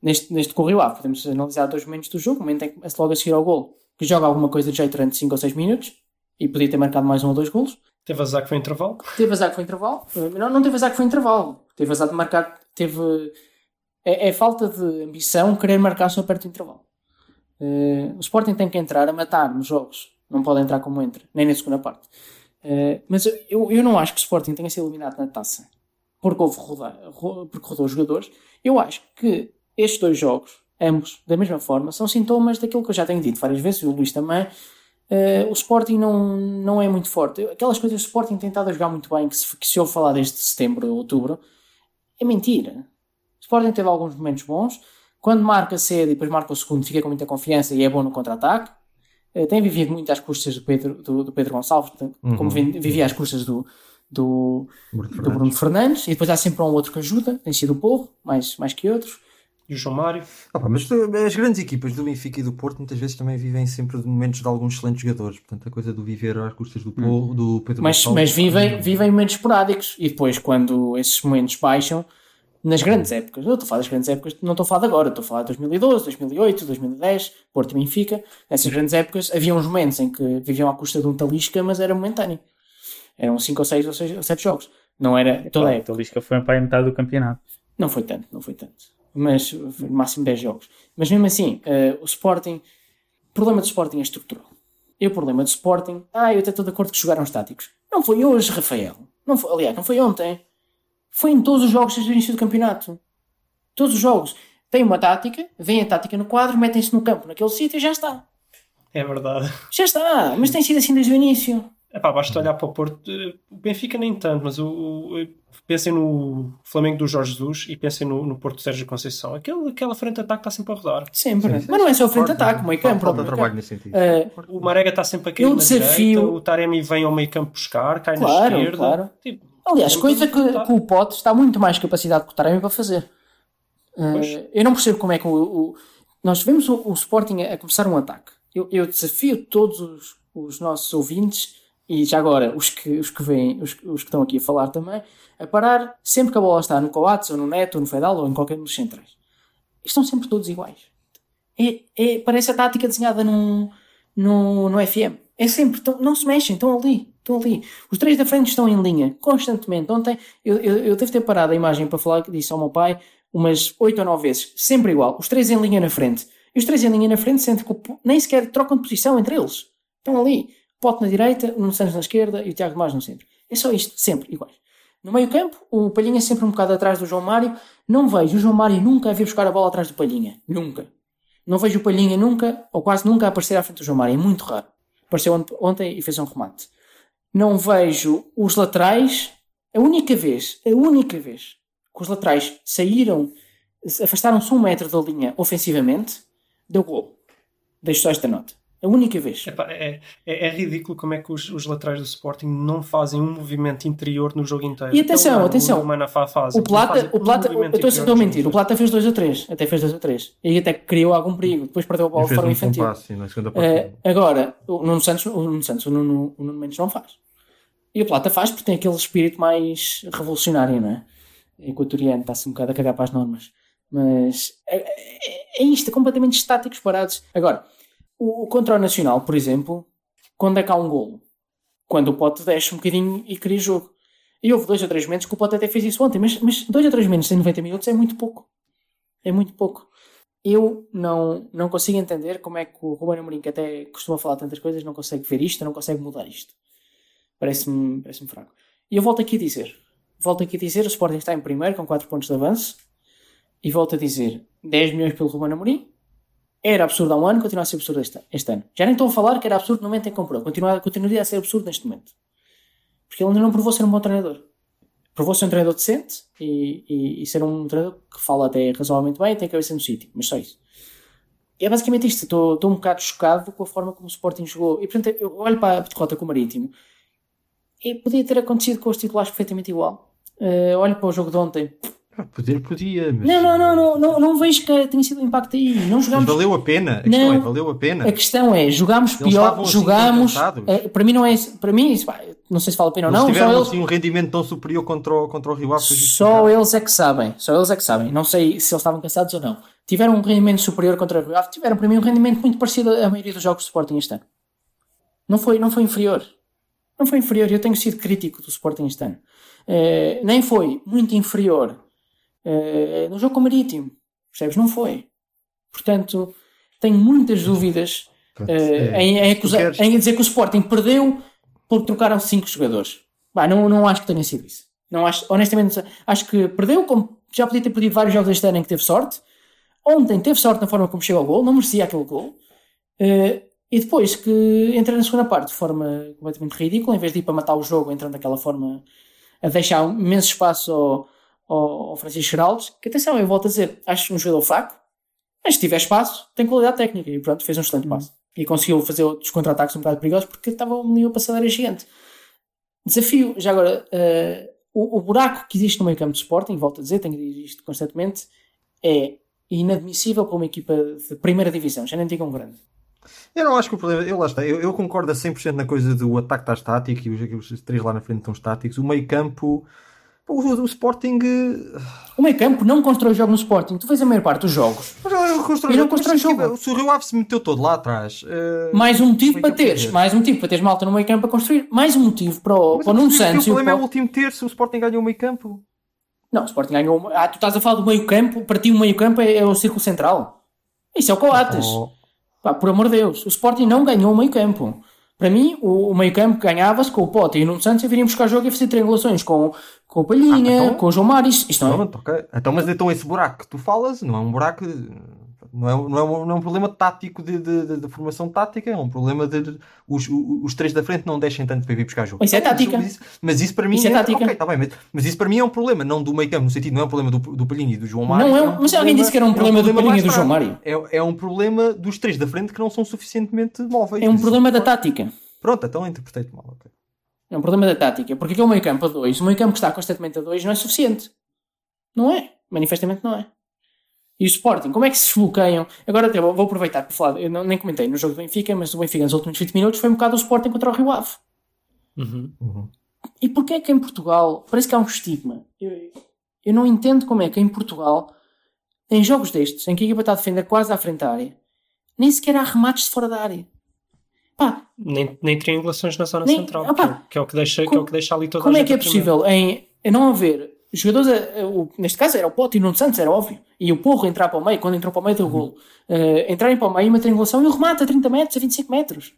Neste, neste correu A, podemos analisar dois momentos do jogo, o momento em que logo a seguir ao gol, que joga alguma coisa de jeito durante 5 ou 6 minutos, e podia ter marcado mais um ou dois golos. Teve azar que foi intervalo. Teve azar que foi intervalo? Não, não teve azar que foi intervalo. Teve azar de marcar. Teve. É, é falta de ambição querer marcar só perto do intervalo. Eh, o Sporting tem que entrar a matar nos jogos. Não pode entrar como entra, nem na segunda parte. Eh, mas eu, eu não acho que o Sporting tenha sido eliminado na taça porque houve rodar, ro- porque rodou os jogadores. Eu acho que estes dois jogos, ambos da mesma forma, são sintomas daquilo que eu já tenho dito várias vezes, e o Luís também, Uh, o Sporting não, não é muito forte. Aquelas coisas que o Sporting tem estado a jogar muito bem, que se, que se ouve falar desde setembro ou outubro, é mentira. O Sporting teve alguns momentos bons. Quando marca cedo e depois marca o segundo, fica com muita confiança e é bom no contra-ataque. Uh, tem vivido muito às custas do Pedro, do, do Pedro Gonçalves, Uhum. como vi- vivia às custas do, do, Bruno do Fernandes. Bruno Fernandes. E depois há sempre um ou outro que ajuda, tem sido o Porro, mais, mais que outros. E o João Mário. Ah, pá, mas as grandes equipas do Benfica e do Porto muitas vezes também vivem sempre de momentos de alguns excelentes jogadores. Portanto, a coisa do viver às custas do, Pol- do Pedro Hum. Mas, Gonçalves- mas vivem, vivem momentos esporádicos e depois, quando esses momentos baixam, nas grandes épocas, eu estou a falar das grandes épocas, não estou a falar de agora, estou a falar de 2012, 2008, 2010, Porto e Benfica. Nessas grandes épocas havia uns momentos em que viviam à custa de um talisca, mas era momentâneo. Eram 5 ou 6 ou 6 ou 7 jogos. Não era toda a época. A Lisca foi para a metade do campeonato. Não foi tanto, não foi tanto. Mas no máximo 10 jogos. Mas mesmo assim, eh, o Sporting, o problema do Sporting é estrutural. E o problema do Sporting, ah, eu até estou de acordo que jogaram estáticos. Não foi hoje, Rafael. Não foi, aliás, não foi ontem. Foi em todos os jogos desde o início do campeonato. Todos os jogos. Tem uma tática, vem a tática no quadro, metem-se no campo, naquele sítio e já está. É verdade. Já está, mas tem sido assim desde o início. Epá, basta olhar para o Porto. eh, O Benfica nem tanto, mas o, o- pensem no Flamengo do Jorge Jesus e pensem no, no Porto de Sérgio Conceição. Aquele, aquela frente de ataque está sempre a rodar. Sempre. Mas não é só o frente de ataque, o meio campo. Falta trabalho nesse sentido. Eh, O Marega está sempre a cair Eu na desafio- direita, o Taremi vem ao meio campo buscar, cai Claro, na esquerda. claro. Tipo, aliás, coisa que, que o Pote está muito mais capacidade que o Taremi para fazer. Pois. eu não percebo como é que o. o- nós vemos o, o Sporting a, a começar um ataque. Eu, eu desafio todos os, os nossos ouvintes e já agora os que, os que vêm, os, os que estão aqui a falar também, a parar sempre que a bola está no Coates, ou no Neto, ou no Fedal, ou em qualquer um dos centrais. Estão sempre todos iguais. É, é- parece a tática desenhada num, no, no FM. É sempre, tão- não se mexem, estão ali, estão ali. Os três da frente estão em linha, constantemente. Ontem, eu, eu, eu devo ter parado a imagem para falar disso ao meu pai umas oito ou nove vezes, sempre igual. Os três em linha na frente. E os três em linha na frente sentem que nem sequer trocam de posição entre eles. Estão ali. Pote na direita, o Nuno Santos na esquerda e o Tiago Tomás no centro. É só isto, sempre iguais. No meio campo, o Palhinha sempre um bocado atrás do João Mário. Não vejo o João Mário nunca a vir buscar a bola atrás do Palhinha. Nunca. Não vejo o Palhinha nunca, ou quase nunca, a aparecer à frente do João Mário. É muito raro. Apareceu ont- ontem e fez um remate. Não vejo os laterais. A única vez, a única vez que os laterais saíram, se afastaram-se um metro da linha ofensivamente, deu gol. Deixo só esta nota. A única vez. epá, é, é, é ridículo como é que os, os laterais do Sporting não fazem um movimento interior no jogo inteiro. E atenção, Até o- atenção. O Manafá faz. O Plata, o Plata, eu estou a mentir, o Plata fez 2 a 3, até fez 2 a 3. E até criou algum perigo, depois perdeu a bola de forma um infantil. passe partida. agora, o Nuno Santos, o Nuno Santos, o Nuno, o Nuno Mendes não faz. E o Plata faz porque tem aquele espírito mais revolucionário, não é? Equatoriano, está-se um bocado a cagar para as normas. Mas é, é, é isto, é completamente estáticos, parados. Agora, o, contra o Nacional, por exemplo, quando é que há um golo? Quando o Pote desce um bocadinho e cria jogo. E houve dois ou três momentos que o Pote até fez isso ontem, mas, mas dois ou três momentos em 90 minutos é muito pouco. É muito pouco. Eu não, não consigo entender como é que o Ruben Amorim, que até costuma falar tantas coisas, não consegue ver isto, não consegue mudar isto. Parece-me parece fraco. E eu volto aqui a dizer, volto aqui a dizer, o Sporting está em primeiro com 4 pontos de avanço, e volto a dizer, 10 milhões pelo Ruben Amorim, era absurdo há um ano, continua a ser absurdo este, este ano. Já nem estou a falar que era absurdo no momento em que comprou, continua, continuaria a ser absurdo neste momento. Porque ele ainda não provou ser um bom treinador. Provou ser um treinador decente e, e, e ser um treinador que fala até razoavelmente bem e tem cabeça no sítio, mas só isso. E é basicamente isto. Estou estou um bocado chocado com a forma como o Sporting jogou. E portanto, eu olho para a derrota com o Marítimo e podia ter acontecido com os titulares perfeitamente igual. Eh, olho para o jogo de ontem. Ah, Poder podia, mas. Não, não, não, não, não, não vejo que tenha sido um impacto aí. Não Mas jogámos. valeu a pena. A questão Não. é, valeu a pena. A questão é, jogámos Eles pior, assim jogámos. eh, para mim não é. Para mim, isso, não sei se vale a pena ou não. tiveram eles, assim um rendimento tão superior contra o, contra o Rio Ave. Só eles é que sabem, só eles é que sabem. Não sei se eles estavam cansados ou não. Tiveram um rendimento superior contra o Rio Ave, tiveram para mim um rendimento muito parecido à maioria dos jogos do Sporting este ano. Não foi, não foi inferior. Não foi inferior. Eu tenho sido crítico do Sporting este ano. Eh, nem foi muito inferior eh, no jogo com o Marítimo. Percebes? Não foi. Portanto, tenho muitas dúvidas Pronto, é. em, em acusar- queres- em dizer que o Sporting perdeu porque trocaram cinco jogadores. Bah, não, não acho que tenha sido isso. Não acho, honestamente, acho que perdeu, como já podia ter perdido vários jogos este ano em que teve sorte. Ontem teve sorte na forma como chegou ao gol, não merecia aquele gol. Eh, e depois que entra na segunda parte de forma completamente ridícula, em vez de ir para matar o jogo, entrando daquela forma a deixar um imenso espaço ao, ao, ao Francisco Geraldes, que atenção, eu volto a dizer, acho um jogador fraco, mas se tiver espaço, tem qualidade técnica e pronto, fez um excelente passo. E conseguiu fazer outros contra-ataques um bocado perigosos porque estava ali uma passadeira gigante. Desafio, já agora, eh, o, o buraco que existe no meio campo de Sporting, volto a dizer, tenho dito isto constantemente, é inadmissível para uma equipa de primeira divisão, já nem digo um grande. Eu não acho que o problema. Eu, lá está, eu, eu concordo a 100% na coisa do ataque está estático e os, os três lá na frente estão estáticos. O meio campo. O, o, Sporting. eh, O meio campo não constrói jogo no Sporting. Tu vês a maior parte dos jogos. Mas constrói, não constrói jogo. Se o Rio Ave se meteu todo lá atrás. eh, Mais um motivo para teres, é. mais um motivo para teres malta no meio campo a construir, mais um motivo para o, mas para o Nuno Santos O problema é o último terço. O Sporting ganhou o meio campo. Não, o Sporting ganhou. Ah, tu estás a falar do meio campo, para ti o meio campo é, é o círculo central. Isso é o Coates. Oh, Pá, por amor de Deus, o Sporting não ganhou o meio campo. Para mim, o, o meio campo ganhava-se com o Pote e o Nuno Santos e viriam buscar jogo e fazer triangulações com, com o Palhinha, Ah, então- com o João Mário. Isto, não é. Pronto, ok. Então, mas então esse buraco que tu falas não é um buraco. Não é, não é, um, não é um problema tático de, de, de- de formação tática, é um problema de, os, os, três da frente não deixem tanto para vir buscar jogo. Isso é tática. Mas isso, mas isso para mim Isso é tática. ok, tá bem, mas, mas isso para mim é um problema, não do meio campo, no sentido, não é um problema do, do Palhinha e do João Mário. Não é um- um mas alguém problema- disse que era um problema do Palhinha e do João. Mário. É, é um problema dos três da frente que não são suficientemente móveis. É um problema da tática. Pronto, então interpretei-te mal. ok. É um problema da tática. Porque aquele meio campo a 2, o meio campo que está constantemente a 2 não é suficiente. Não é. Manifestamente não é. E o Sporting, como é que se desbloqueiam? Agora até vou aproveitar para falar, eu não, nem comentei no jogo do Benfica, mas o Benfica nos últimos 20 minutos foi um bocado o Sporting contra o Rio Ave. Uhum. Uhum. E porquê é que em Portugal parece que há um estigma? Eu, eu não entendo como é que em Portugal, em jogos destes, em que a equipa está a defender quase à frente da área, nem sequer há remates de fora da área. Pá, Nem, nem triangulações na zona Nem- central, Opa, que, é, o- que é o que deixa, que é o que deixa ali toda como a é gente que é possível em, em não haver jogadores, a- a- o- neste caso era o Pote e o Nuno Santos, era óbvio, e o Porro entrar para o meio, quando entrou para o meio Uhum. do golo, eh, entrarem para o meio uma triangulação e o remate a 30 metros, a 25 metros.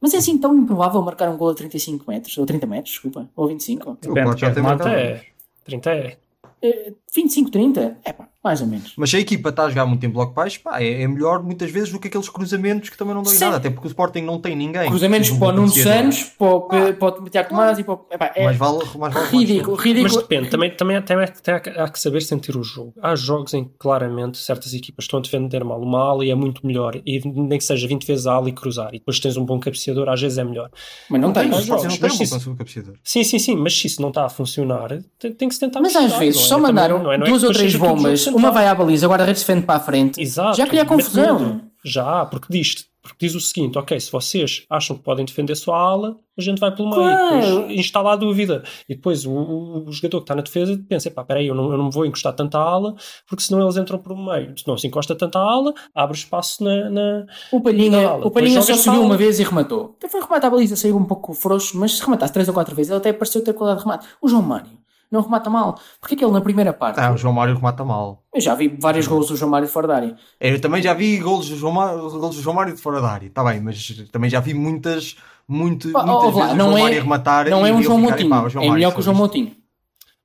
Mas é assim tão improvável marcar um gol a 35 metros, ou 30 metros, desculpa, ou 25. O Porto já tem remata marcado. É, 30 é. Eh, 25, 30? É pá, mais ou menos. Mas se a equipa está a jogar muito em bloco baixo, pá, é, é melhor muitas vezes do que aqueles cruzamentos que também não dão em nada, até porque o Sporting não tem ninguém. Cruzamentos um para o Nuno. Santos, para o, P- para o Tiago Tomás e para o. Epá, é Mais vale, mais vale ridículo, Mas ridículo. depende, também, também, também tem- há que saber sentir o jogo. Há jogos em que claramente certas equipas estão a defender mal uma ala e é muito melhor, e nem que seja 20 vezes a ala e cruzar, e depois tens um bom cabeceador, às vezes é melhor. Mas não Não tem, tens. Sporting não jogos, tem mas um bom cabeceador. Sim, sim, sim, mas se isso não está a funcionar, tem, tem que se tentar Mas às misturar, vezes só Também mandaram não é- não é duas ou três bombas, uma vai à baliza, o guarda-redes defende para a frente. Exato. Já cria confusão. Já, porque diz, porque diz o seguinte: ok, se vocês acham que podem defender a sua ala, a gente vai pelo meio. Claro. Depois instala a dúvida. E depois o, o- o jogador que está na defesa pensa: pá, peraí, eu não, eu não vou encostar tanto à ala, porque senão eles entram por meio. Se não se encosta tanto à ala, abre espaço na. na- O Palhinha, Não, o Palhinha só subiu a uma vez e rematou. Até foi remate à baliza, saiu um pouco frouxo, mas se rematasse três ou quatro vezes, ele até pareceu ter qualidade de remate. O João Mário não remata mal. Porque que ele na primeira parte, Ah, o João Mário remata mal. eu já vi vários gols do João Mário de fora da área. Eu também já vi golos do João Mário, golos do João Mário de fora da área, está bem, mas também já vi muitas, muito, Pá, muitas ó, vezes o não João é- Mário rematar Não é um João Moutinho, "Epá, o é melhor que o João Moutinho.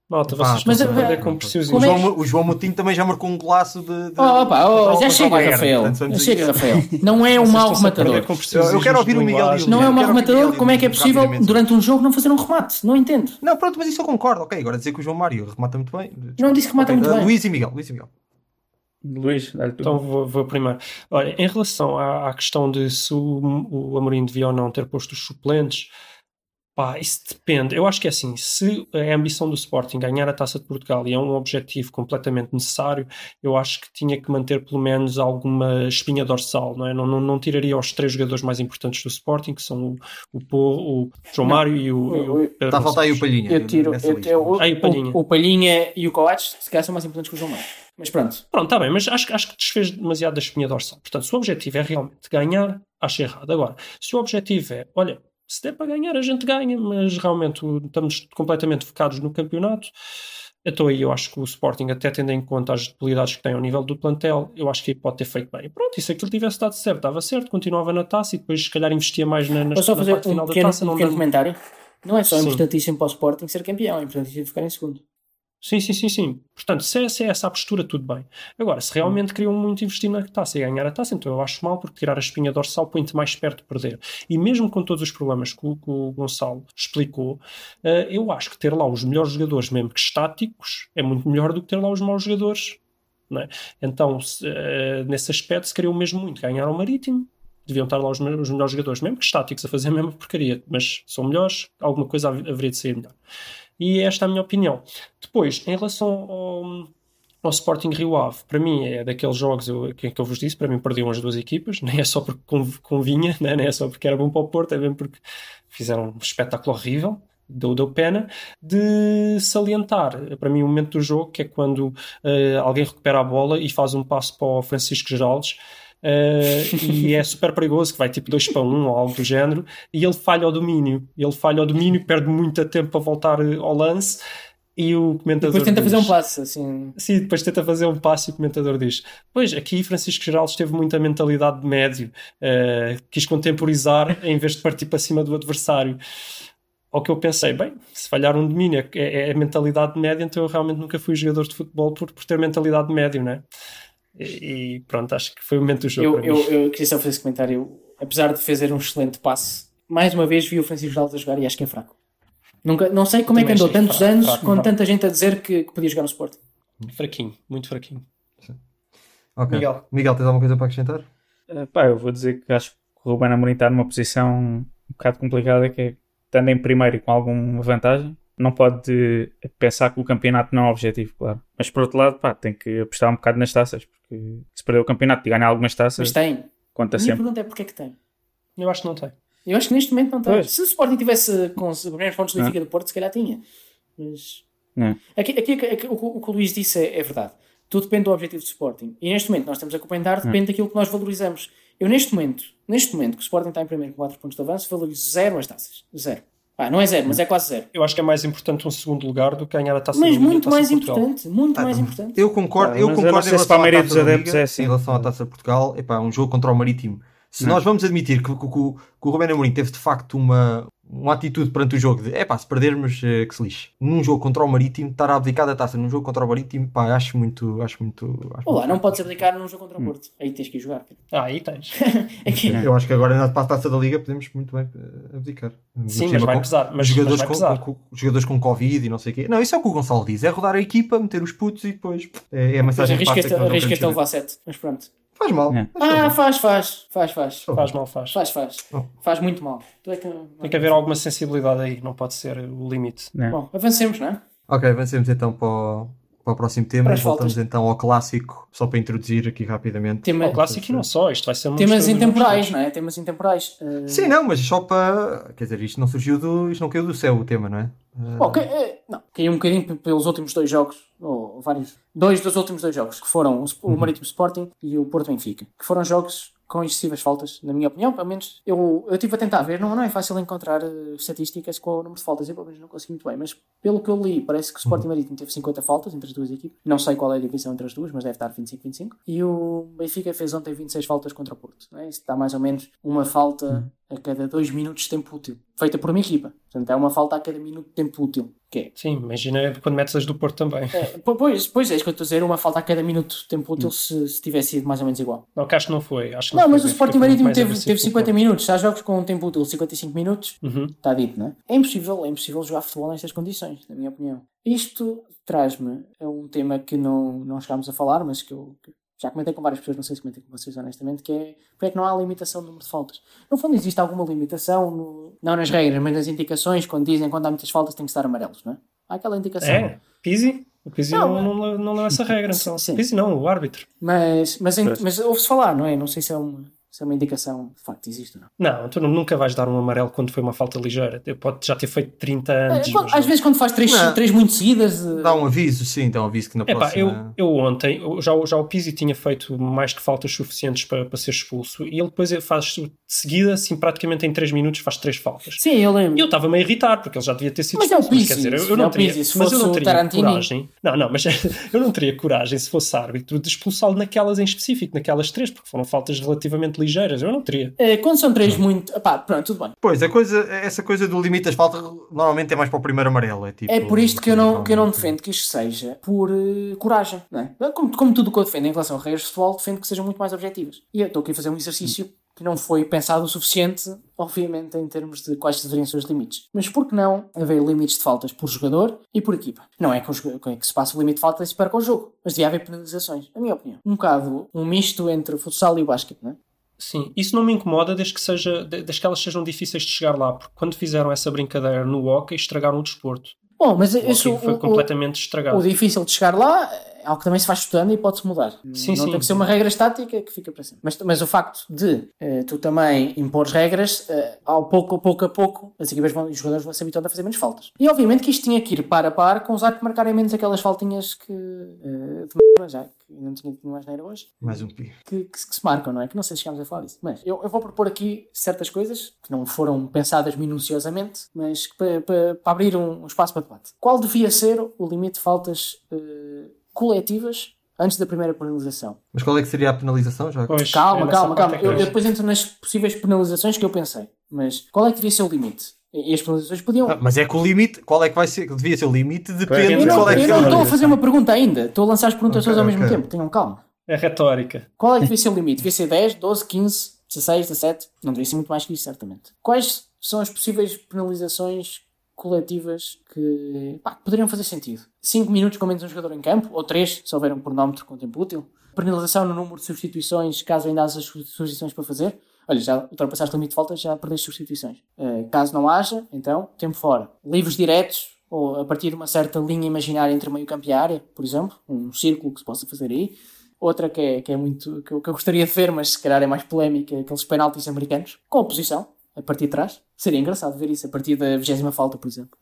Malta, vocês mas estão a a- perder com isto." preciosismo. O é João, o João Moutinho também já marcou um golaço de. de Oh, pá, oh, contra o- já chega, Rafael. Já chega. Rafael. [laughs] Não é um mau rematador. com Eu, quero ouvir o Miguel. Não é um mau rematador. Como é que é possível durante um jogo não fazer um remate? Não entendo. Não, pronto, mas isso eu concordo. Ok, agora dizer que o João Mário remata muito bem. Não disse que remata muito uh, bem. Luís e Miguel. Luís e Miguel. Luís. Então vou, vou primeiro. Olha, em relação à, à questão de se o, o Amorim devia ou não ter posto os suplentes, pá, isso depende. Eu acho que é assim, se a ambição do Sporting ganhar a Taça de Portugal e é um objetivo completamente necessário, eu acho que tinha que manter pelo menos alguma espinha dorsal, não é? Não, não, não tiraria os três jogadores mais importantes do Sporting, que são o, o, Porro, o João Mário e o, Está a faltar aí o. Palhinha. Eu tiro. Eu, eu, o, Aí o Palhinha. o, o Palhinha e o Coates, se calhar, são mais importantes que o João Mário. Mas pronto. Pronto, está bem, mas acho, acho que desfez demasiado da espinha dorsal. Portanto, se o objetivo é realmente ganhar, acho errado. Agora, se o objetivo é, olha, se der para ganhar, a gente ganha, mas realmente estamos completamente focados no campeonato, então aí eu acho que o Sporting, até tendo em conta as debilidades que tem ao nível do plantel, eu acho que aí pode ter feito bem. Pronto, e se aquilo tivesse dado certo, estava certo, continuava na taça e depois se calhar investia mais na, na, Vou só na fazer parte final um da pequeno, taça. um não pequeno comentário. Não é só Sim. importantíssimo para o Sporting ser campeão, é importantíssimo ficar em segundo. Sim, sim, sim, sim. Portanto, se é, se é essa a postura, tudo bem. Agora, se realmente queriam muito investir na taça e ganhar a taça, então eu acho mal, porque tirar a espinha dorsal põe-te mais perto de perder. E mesmo com todos os problemas que o, que o Gonçalo explicou, eh, eu acho que ter lá os melhores jogadores, mesmo que estáticos, é muito melhor do que ter lá os maus jogadores. Não é? Então, se, eh, nesse aspecto, se queriam mesmo muito ganhar ao Marítimo, deviam estar lá os, os melhores jogadores, mesmo que estáticos, a fazer a mesma porcaria, mas são melhores, alguma coisa hav- haveria de ser melhor. E esta é a minha opinião. Depois, em relação ao, ao Sporting Rio Ave, para mim é daqueles jogos eu, que, que eu vos disse, para mim perdiam as duas equipas, [laughs] nem é só porque conv- convinha, né? nem é só porque era bom para o Porto, é mesmo porque fizeram um espetáculo horrível, deu, deu pena, de salientar, para mim, o momento do jogo, que é quando eh, alguém recupera a bola e faz um passo para o Francisco Geraldes, eh, e é super perigoso, que vai tipo 2 para 1 um, ou algo do género, e ele falha ao domínio, ele falha ao domínio, perde muito tempo para voltar eh, ao lance, E o comentador. Depois tenta diz, fazer um passe, assim. Sim, depois tenta fazer um passo e o comentador diz: Pois, aqui Francisco Geraldo teve muita mentalidade de médio, eh, quis contemporizar em vez de partir para cima do adversário. Ao que eu pensei, bem, se falhar um domínio é, é, é mentalidade de médio, então eu realmente nunca fui jogador de futebol por, por ter mentalidade de médio, né? E, e pronto, acho que foi o momento do jogo. Eu, para mim. eu, eu queria só fazer esse comentário. Apesar de fazer um excelente passe, mais uma vez vi o Francisco Geraldo a jogar e acho que é fraco. Nunca, não sei como é que Também andou tantos fraco, anos fraco, com fraco. tanta gente a dizer que, que podia jogar no Sporting. Fraquinho, muito fraquinho. Ok. Miguel. Miguel, tens alguma coisa para acrescentar? Uh, pá, eu vou dizer que acho que o Ruben Amorim está numa posição um bocado complicada, que é, estando em primeiro e com alguma vantagem, não pode pensar que o campeonato não é o objetivo, claro. Mas por outro lado, pá, tem que apostar um bocado nas taças, porque se perder o campeonato e ganhar algumas taças, Mas tem. conta A minha sempre. pergunta é porque é que tem. Eu acho que não tem. Eu acho que neste momento não tem. Pois. Se o Sporting tivesse com os primeiros pontos do Não. Benfica do Porto, se calhar tinha. Mas Não. aqui, aqui, aqui, o, que- o que o Luís disse é, é verdade. Tudo depende do objetivo do Sporting. E neste momento nós estamos a comentar, depende daquilo que nós valorizamos. Eu neste momento, neste momento que o Sporting está em primeiro com 4 pontos de avanço, valorizo zero as taças. Zero. Ah, não é zero, mas é quase zero. Eu acho que é mais importante um segundo lugar do que ganhar a taça Mas da Liga e a muito mais de Portugal. importante. Muito Ah, mais importante. Eu concordo, Ah, eu mas eu concordo não em sei se relação para a maioria dos adeptos Liga, é assim. Em relação à Taça de Portugal, epá, um jogo contra o Marítimo. Se Não. nós vamos admitir que, que- que o- que o Rubén Amorim teve de facto uma, uma atitude perante o jogo de epá, se perdermos, eh, que se lixe. Num jogo contra o Marítimo, estar a abdicar da taça num jogo contra o Marítimo, pá, acho muito. Acho muito acho Olá, muito não podes abdicar num jogo contra o Porto. Aí tens que ir jogar. Ah, aí tens. [laughs] É que- Eu acho que agora na para a taça da Liga podemos muito bem eh, abdicar. Sim, mas cima, vai com- pesar. Mas, jogadores, mas vai com, pesar. com- com- jogadores com Covid e não sei o quê. Não, isso é o que o Gonçalo diz: é rodar a equipa, meter os putos e depois é, é a mensagem que passa arriscas-te que arriscas-te a levar 7. Mas pronto. Faz mal. É. Ah, faz, faz. Faz, faz. Faz mal, faz. Faz, faz. Oh. Faz muito mal. É que... Tem que haver alguma sensibilidade aí, não pode ser o limite. Né? Bom, avancemos, não é? Ok, avancemos então para o, para o próximo tema Para e voltamos faltas. então ao clássico, só para introduzir aqui rapidamente. Tema- O clássico e não só, isto vai ser uma Temas intemporais, não é? Temas intemporais. Uh, Sim, não, mas só para. Quer dizer, isto não surgiu do. Isto não caiu do céu o tema, não é? Eh, não, caiu um bocadinho pelos últimos dois jogos, ou vários, dois dos últimos dois jogos, que foram o, o Marítimo Sporting e o Porto Benfica, que foram jogos com excessivas faltas, na minha opinião, pelo menos eu, eu estive a tentar ver, não, não é fácil encontrar eh, estatísticas com o número de faltas, eu pelo menos não consegui muito bem, mas pelo que eu li, parece que o Sporting Marítimo teve 50 faltas entre as duas equipes, não sei qual é a divisão entre as duas, mas deve estar 25-25, e o Benfica fez ontem 26 faltas contra o Porto, não é? Isso dá mais ou menos uma falta a cada dois minutos de tempo útil, feita por uma equipa, portanto é uma falta a cada minuto de tempo útil, que é Sim, imagina quando metes as do Porto também. é, po- pois, pois é, isso que eu estou a dizer, uma falta a cada minuto de tempo útil se, se tivesse sido mais ou menos igual. Não, que acho que não foi. Acho que Não, foi. mas o Sporting Marítimo teve, teve que o 50 Porto. minutos, há jogos com um tempo útil de 55 minutos, Uhum. está dito, não é? É impossível, é impossível jogar futebol nestas condições, na minha opinião. Isto traz-me a um tema que não, não chegámos a falar, mas que eu que já comentei com várias pessoas, não sei se comentei com vocês honestamente, que é porque é que não há limitação no número de faltas. No fundo, existe alguma limitação, no- não nas regras, mas nas indicações, quando dizem quando há muitas faltas tem que estar amarelos, não é? Há aquela indicação. É, Pizzi? O Pizzi Não, não, não, não, leu essa [laughs] regra. Então. Sim. Pizzi não, o árbitro. Mas, mas, mas ouve-se falar, não é? Não sei se é uma, se é uma indicação de facto existe ou não. Não, tu nunca vais dar um amarelo quando foi uma falta ligeira. Pode já ter feito 30 anos. É, quando- mas às não. vezes quando faz três, Não. três muito seguidas. eh, Dá um aviso, sim, dá um aviso que na Epá, eu, próxima. eu ontem, eu- já, já o Pizzi tinha feito mais que faltas suficientes para, para ser expulso e ele depois faz seguida, assim, praticamente em 3 minutos, faz 3 faltas. Sim, eu lembro. E eu estava-me a irritar, porque ele já devia ter sido Mas é o expulso. Pizzi, quer dizer, eu, eu é não teria, Pizzi, mas eu não teria Tarantini- coragem. Não, não, mas [laughs] eu não teria coragem, se fosse árbitro, de expulsá-lo naquelas em específico, naquelas três, porque foram faltas relativamente ligeiras. Eu não teria. Eh, quando são três muito. Pá, pronto, tudo bem. Pois, a coisa, essa coisa do limite das faltas normalmente é mais para o primeiro amarelo. É, tipo, É por isto que eu não, que eu não defendo que isto seja por eh, coragem, não é? Como, como tudo o que eu defendo em relação a regras de futebol, defendo que sejam muito mais objetivas. E eu estou aqui a fazer um exercício que não foi pensado o suficiente, obviamente, em termos de quais deveriam ser os limites. Mas por que não haver limites de faltas por jogador e por equipa? Não é que, joga- que se passa o limite de faltas e se perca o jogo, mas devia haver penalizações, na minha opinião. Um bocado um misto entre o futsal e o basquete, não é? Sim, isso não me incomoda desde que, seja, de- desde que elas sejam difíceis de chegar lá, porque quando fizeram essa brincadeira no hockey, estragaram o desporto. Bom, mas O isso, foi o- completamente estragado. O difícil de chegar lá é algo que também se vai estudando e pode-se mudar. Sim, não sim. tem que ser uma regra estática que fica para sempre. Mas, mas o facto de eh, tu também impores regras, eh, ao pouco, pouco a pouco, as equipas vão, os jogadores vão se habituando a fazer menos faltas. E obviamente que isto tinha que ir par a par com os árbitros marcarem menos aquelas faltinhas que. eh, de já que não tinha tido mais neira hoje Mais um pi. que, que se que se marcam, não é? Que não sei se chegamos a falar disso. Mas eu, eu vou propor aqui certas coisas que não foram pensadas minuciosamente, mas para, para, para abrir um, um espaço para debate. Qual devia ser o limite de faltas eh, coletivas antes da primeira penalização? Mas qual é que seria a penalização? Já? Pois, Calma, é calma, calma. Eu, eu- depois entro nas possíveis penalizações que eu pensei. Mas qual é que devia ser o limite? E as penalizações podiam. Ah, mas é que o limite, qual é que vai ser? Devia ser o limite, depende eu de não, qual é que eu não estou a fazer uma pergunta ainda. Estou a lançar as perguntas Ok, todas ao mesmo ok. tempo. Tenham calma. É retórica. Qual é que devia ser o limite? Devia ser 10, 12, 15, 16, 17? Não devia ser muito mais que isso, certamente. Quais são as possíveis penalizações coletivas que pá, poderiam fazer sentido? 5 minutos com menos um jogador em campo, ou 3, se houver um cronómetro com tempo útil. Penalização no número de substituições, caso ainda haja substituições para fazer. Olha, já ultrapassaste o limite de faltas, já perdeste substituições. Eh, caso não haja, então, tempo fora. Livros diretos, ou a partir de uma certa linha imaginária entre meio campo e área, por exemplo, um círculo que se possa fazer aí. Outra que é, que é muito que eu, que eu gostaria de ver, mas se calhar é mais polémica, aqueles penaltis americanos, com oposição, a partir de trás. Seria engraçado ver isso a partir da vigésima falta, por exemplo.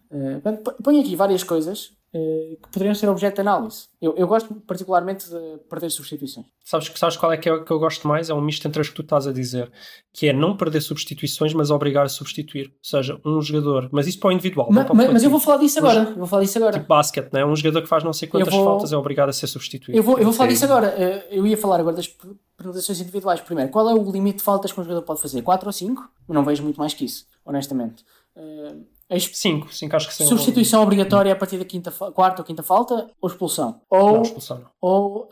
Ponho aqui várias coisas eh, que poderiam ser objeto de análise. Eu, eu gosto particularmente de perder substituições. Sabes, sabes qual é que é o que eu gosto mais? É um misto entre as que tu estás a dizer, que é não perder substituições, mas obrigar a substituir. Ou seja, um jogador, mas isso para o individual. não Ma- para o ma- mas eu vou falar disso agora. Eu vou falar disso agora. Tipo basquete, né? Um jogador que faz não sei quantas Eu vou- faltas é obrigado a ser substituído. Eu vou, eu vou falar disso agora. Eh, Eu ia falar agora das penalizações individuais. Primeiro, qual é o limite de faltas que um jogador pode fazer? 4 ou 5? Eu não vejo muito mais que isso, honestamente. Eh, ex- Cinco, cinco acho que sim. substituição obrigatória a partir da quinta, quarta ou quinta falta ou expulsão? Não, Ou, expulsão não. ou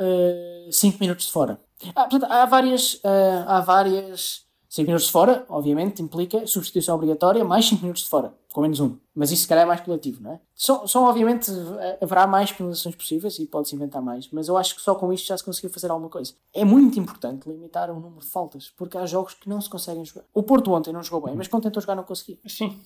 5 minutos de fora. Ah, portanto, há várias. eh, há várias. 5 minutos de fora, obviamente, implica substituição obrigatória mais 5 minutos de fora, com menos um. Mas isso, se calhar, é mais coletivo, não é? São, são obviamente, haverá mais penalizações possíveis e pode-se inventar mais, mas eu acho que só com isto já se conseguiu fazer alguma coisa. É muito importante limitar o número de faltas, porque há jogos que não se conseguem jogar. O Porto ontem não jogou bem, mas quando tentou jogar não conseguiu. Sim.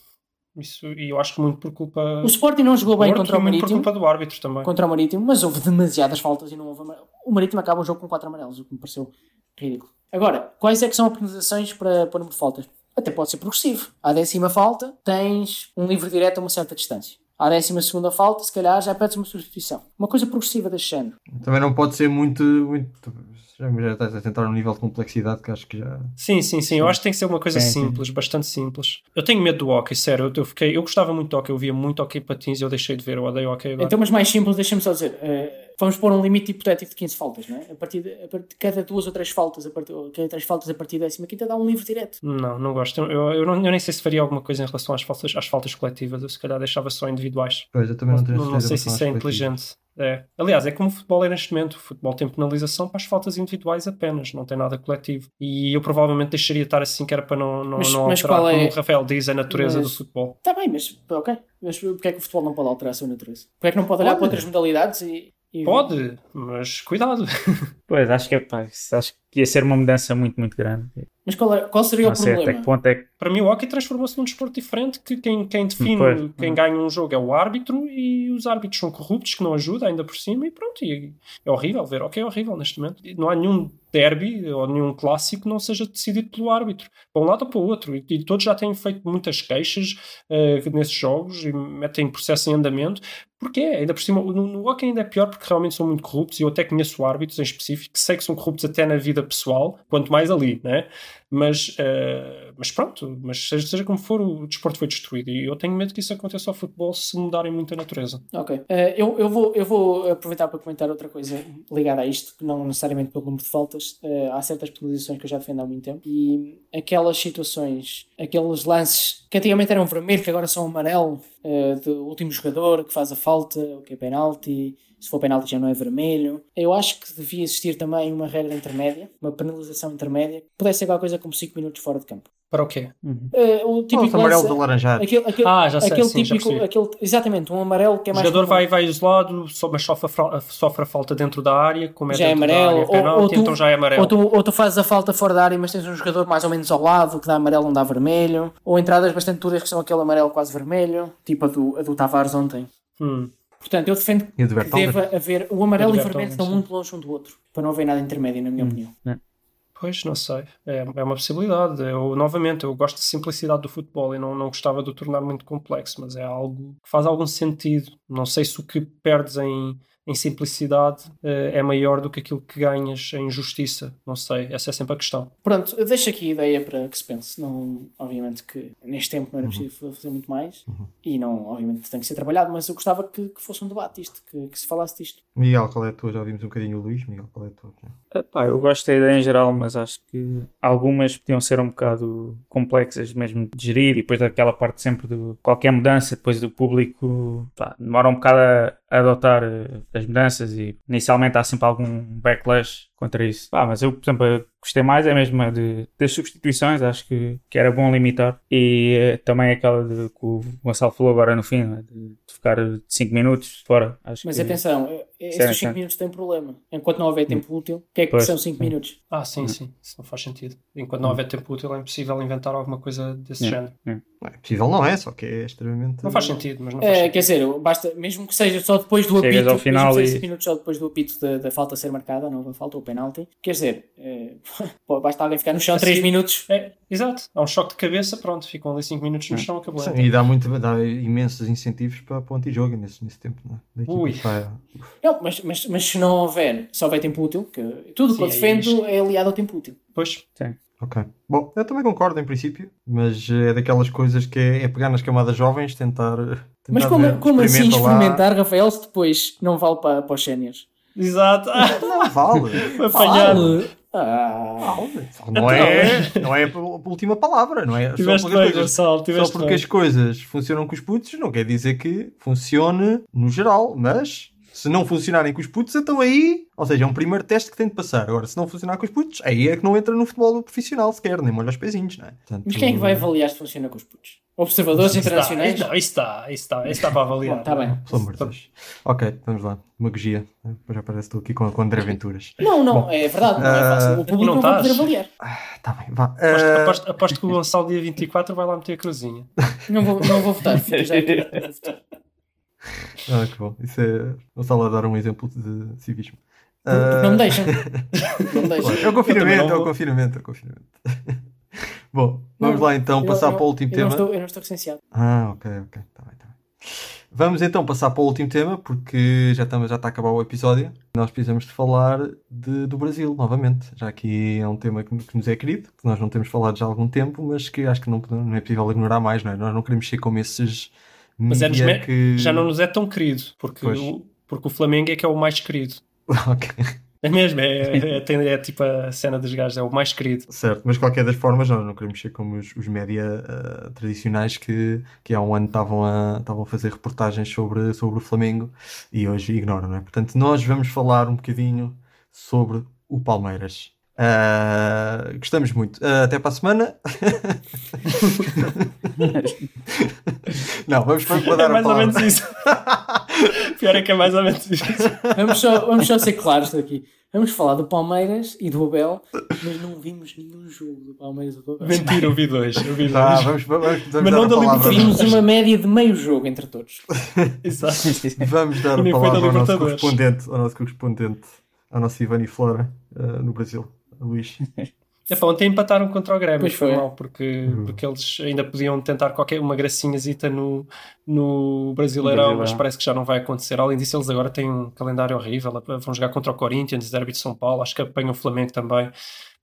Isso, e eu acho que muito por culpa. O Sporting não jogou bem Porto contra o muito por Marítimo. culpa do árbitro também. contra o Marítimo, mas houve demasiadas faltas e não houve. O Marítimo acaba o jogo com 4 amarelos, o que me pareceu ridículo. Agora, quais é que são as penalizações para, para o número de faltas? Até pode ser progressivo. À décima falta, tens um livre direto a uma certa distância. À décima segunda falta, se calhar, já pedes uma substituição. Uma coisa progressiva género. Também não pode ser muito. muito já já estás a tentar um nível de complexidade que acho que já. Sim, sim, sim. Eu acho que tem que ser uma coisa Sim, sim. simples, bastante simples. Eu tenho medo do hockey, sério. Eu, fiquei, eu gostava muito do hockey, eu via muito hockey patins e eu deixei de ver. Eu odeio hockey agora. Então, mas mais simples, deixa-me só dizer. eh, vamos pôr um limite hipotético de 15 faltas, não é? A partir de, a partir de cada duas ou três faltas, a partir, cada três faltas a partir da décima quinta, dá um livre direto. Não, não gosto. Eu, eu, não- eu nem sei se faria alguma coisa em relação às faltas, às faltas coletivas. Eu se calhar deixava só individuais. Pois, eu também não tenho Não, não sei se isso é inteligente. É. Aliás, é como o futebol é neste momento. O futebol tem penalização para as faltas individuais apenas, não tem nada coletivo. E eu provavelmente deixaria de estar assim, que era para não, não, Mas- não alterar, é- como o Rafael diz, a natureza Mas- do futebol. Está bem, mas ok. Mas porquê é que o futebol não pode alterar a sua natureza? Porquê é que não pode olhar Pode. para outras modalidades e. e- Pode, mas cuidado. [laughs] Pois, acho que, é, pá, acho que ia ser uma mudança muito, muito grande. Mas qual, é- qual seria Não o sei até problema? que ponto é que. Para mim, o hockey transformou-se num desporto diferente que quem, quem define, Pois. quem ganha um jogo é o árbitro e os árbitros são corruptos, que não ajudam ainda por cima e pronto. E é horrível ver. Ok, é horrível neste momento. Não há nenhum derby ou nenhum clássico que não seja decidido pelo árbitro, para um lado ou para o outro. E, e todos já têm feito muitas queixas eh, nesses jogos e metem processo em andamento. Porquê? Ainda por cima, no, no hockey ainda é pior porque realmente são muito corruptos e eu até conheço árbitros em específico que sei que são corruptos até na vida pessoal, quanto mais ali, né? Mas, eh, mas pronto, mas seja, seja como for, o desporto foi destruído e eu tenho medo que isso aconteça ao futebol se mudarem muito a natureza. Ok. Eh, eu, eu, vou, eu vou aproveitar para comentar outra coisa ligada a isto, que não necessariamente pelo número de faltas. Eh, há certas penalizações que eu já defendo há muito tempo. E aquelas situações, aqueles lances que antigamente eram vermelho, que agora são amarelo, do último jogador que faz a falta, o que é penalti. Se for penalti já não é vermelho. Eu acho que devia existir também uma regra intermédia, uma penalização intermédia, que pudesse ser alguma coisa como 5 minutos fora de campo. Para o quê? Eh, o Os típico amarelos lance, alaranjados. aquele, aquele, Ah, já sei, aquele sim, já típico, percebi. aquele, exatamente, um amarelo que é O mais jogador comum. vai, vai isolado, mas sofre sofre a falta dentro da área, como é Já é amarelo, área, é ou- penalti, ou tu- então já é amarelo. Ou tu, ou tu fazes a falta fora da área, mas tens um jogador mais ou menos ao lado que dá amarelo, não dá vermelho. Ou entradas bastante duras que são aquele amarelo quase vermelho, tipo a do, a do Tavares ontem. Hum. Portanto, eu defendo que deva haver. O amarelo E e o vermelho estão muito longe um do outro, para não haver nada intermédio, na minha opinião. Pois, não sei. É, é uma possibilidade. Eu, novamente, eu gosto da simplicidade do futebol e não, não gostava de o tornar muito complexo, mas é algo que faz algum sentido. Não sei se o que perdes em, em simplicidade eh, é maior do que aquilo que ganhas em justiça. Não sei, essa é sempre a questão. Pronto, eu deixo aqui a ideia para que se pense. Não, obviamente que neste tempo não era Uhum. possível fazer muito mais e não, obviamente, tem que ser trabalhado, mas eu gostava que, que fosse um debate isto, que, que se falasse disto. Miguel, qual é a tua? Já vimos um bocadinho o Luís. Miguel, qual é a tua? Epá, eu gosto da ideia em geral, mas acho que algumas podiam ser um bocado complexas mesmo de gerir e depois daquela parte sempre de qualquer mudança, depois do público pá, demora um bocado a, a adotar eh, as mudanças e inicialmente há sempre algum backlash contra isso. Pá, mas eu, por exemplo, gostei mais é mesmo a de, das substituições, acho que, que era bom limitar e eh, também aquela de, que o Gonçalo falou agora no fim, né, de, de ficar 5 minutos fora. Acho Mas que, atenção, esses Sim, 5 sim. minutos têm problema. Enquanto não houver tempo útil, o que é que Pois, são 5 sim. minutos? Ah, sim, sim, isso não faz sentido. Enquanto não houver tempo útil, é impossível inventar alguma coisa desse Yeah. género. Não é possível, não é, só que é extremamente. Não faz sentido, mas não faz É, sentido. quer dizer, basta, mesmo que seja só depois do Chegas apito, ao final mesmo que seja e- 5 minutos só depois do apito da, da falta ser marcada, nova falta ou penalti, quer dizer, é, [laughs] pô, basta alguém ficar no chão A 3 seguir- minutos. É, exato. Há um choque de cabeça, pronto, ficam ali 5 minutos no chão, acabou. Sim, e dá, muito, dá imensos incentivos para, para o antijogo nesse, nesse tempo, não é? Da Ui. que vai- Não, mas, mas, mas se não houver, se houver tempo útil, que tudo o que eu Sim, é defendo é aliado ao tempo útil. Depois, Ok. Bom, eu também concordo em princípio, mas é daquelas coisas que é, é pegar nas camadas jovens, tentar. tentar Mas como, ver, como assim experimenta lá. experimentar, Rafael, se depois não vale para, para os séniores? exato. Não [laughs] vale. apanhado. Vale! Ah, Não é, não é a última palavra, não é? Só Tiveste porque, as bem, coisas, Gonçalo, só porque bem. as coisas funcionam com os putos, não quer dizer que funcione no geral, mas se não funcionarem com os putos, então aí, ou seja, é um primeiro teste que tem de passar. Agora, se não funcionar com os putos, aí é que não entra no futebol profissional sequer, nem molha os pezinhos, não é? Portanto, mas quem é que vai avaliar se funciona com os putos? Observadores Isso está- internacionais? Não, isso está, isso está, isso está para avaliar. Bom, tá bem. Pelo amor de Deus. Ok, vamos lá. Demagogia. Depois já parece que estou aqui com, com André Venturas. Não, não, é verdade, não é ah, fácil. O público não não, vai poder avaliar. Tá bem, vá. Aposto, Ah, aposto- aposto que o Gonçalo dia 24 vai lá meter a cruzinha. Não vou, não vou votar. fica já aqui. Ah, que bom. Isso é. Vou só lá dar um exemplo de civismo. Porque não me deixam. Não me [laughs] Claro, deixam. É o Eu confinamento, é o confinamento, é o confinamento. Bom, vamos Não, lá então Eu- passar eu- para o último eu tema. Não estou, eu não estou licenciado. Ah, ok, ok. Tá bem, tá bem. Vamos então passar para o último tema, porque já, estamos, já está a acabar o episódio. Nós precisamos de falar de- do Brasil novamente. Já que é um tema que, que nos é querido, que nós não temos falado já há algum tempo, mas que acho que não, não é possível ignorar mais, não é? Nós não queremos ser como esses Mas é me- que... já não nos é tão querido, porque Pois. o, porque o Flamengo é que é o mais querido. [laughs] Ok. É mesmo, é, é, tem- é tipo a cena dos gajos, é o mais querido. Certo, mas de qualquer das formas nós não queremos ser como os, os média ah, tradicionais que, que há um ano estavam a, estavam a fazer reportagens sobre, sobre o Flamengo e hoje ignoram, não é? Portanto, nós vamos falar um bocadinho sobre o Palmeiras. Ah, gostamos muito. Ah, até para a semana. [laughs] [laughs] não, vamos para, É mais ou menos isso. [laughs] Pior é que é mais ou menos isso. Vamos só, vamos só ser claros daqui. Vamos falar do Palmeiras e do Abel, mas não vimos nenhum jogo do Palmeiras e do Abel. Mentira, eu vi dois. Eu vi dois. vamos, vamos, vamos Mas não da. Vimos uma média de meio jogo entre todos. [laughs] Exato. Vamos dar a palavra ao nosso Libertadores. correspondente, ao nosso correspondente, ao nosso Ivani Flora, ah, no Brasil, Luís. Epá, ontem empataram contra o Grêmio, Pois foi mal, porque, Uhum. porque eles ainda podiam tentar qualquer uma gracinhazita no, no Brasileirão, Brasileirão. mas parece que já não vai acontecer. Além disso, eles agora têm um calendário horrível, vão jogar contra o Corinthians, Derby de São Paulo, acho que apanham o Flamengo também.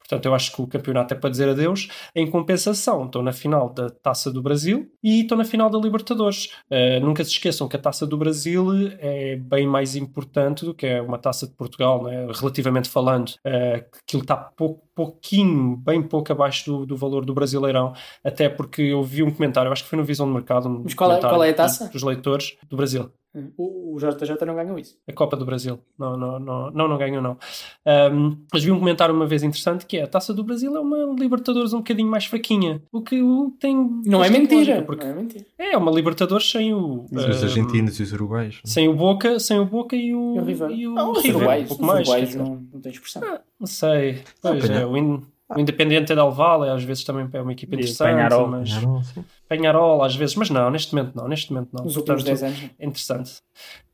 Portanto, eu acho que o campeonato é para dizer adeus. Em compensação, estão na final da Taça do Brasil e estão na final da Libertadores. Uh, nunca se esqueçam que a Taça do Brasil é bem mais importante do que é uma Taça de Portugal, né? relativamente falando. Uh, aquilo está pouco, pouquinho, bem pouco abaixo do, do valor do Brasileirão. Até porque eu vi um comentário, acho que foi no Visão do Mercado, um Mas qual é- qual é a taça? Dos leitores do Brasil. O, o JJ não ganhou isso. A Copa do Brasil. Não, não, não, não, não ganhou, não. Um, mas vi um comentário uma vez interessante que é a Taça do Brasil é uma Libertadores um bocadinho mais fraquinha. O que o tem. Não é mentira. porque Não é mentira. é uma Libertadores sem o. Os um, argentinos e os uruguaios. Sem o Boca, sem o Boca e o, E o River. e o Não, os uruguaios, um pouco os mais. dizer. não, não têm expressão. Não sei. Pois é, o, In- o Independente del Valle às vezes também é uma equipa interessante, Peñarol. mas sim. Penharol às vezes, mas não, neste momento não, neste momento não. Nos últimos Portanto, 10 anos. é interessante.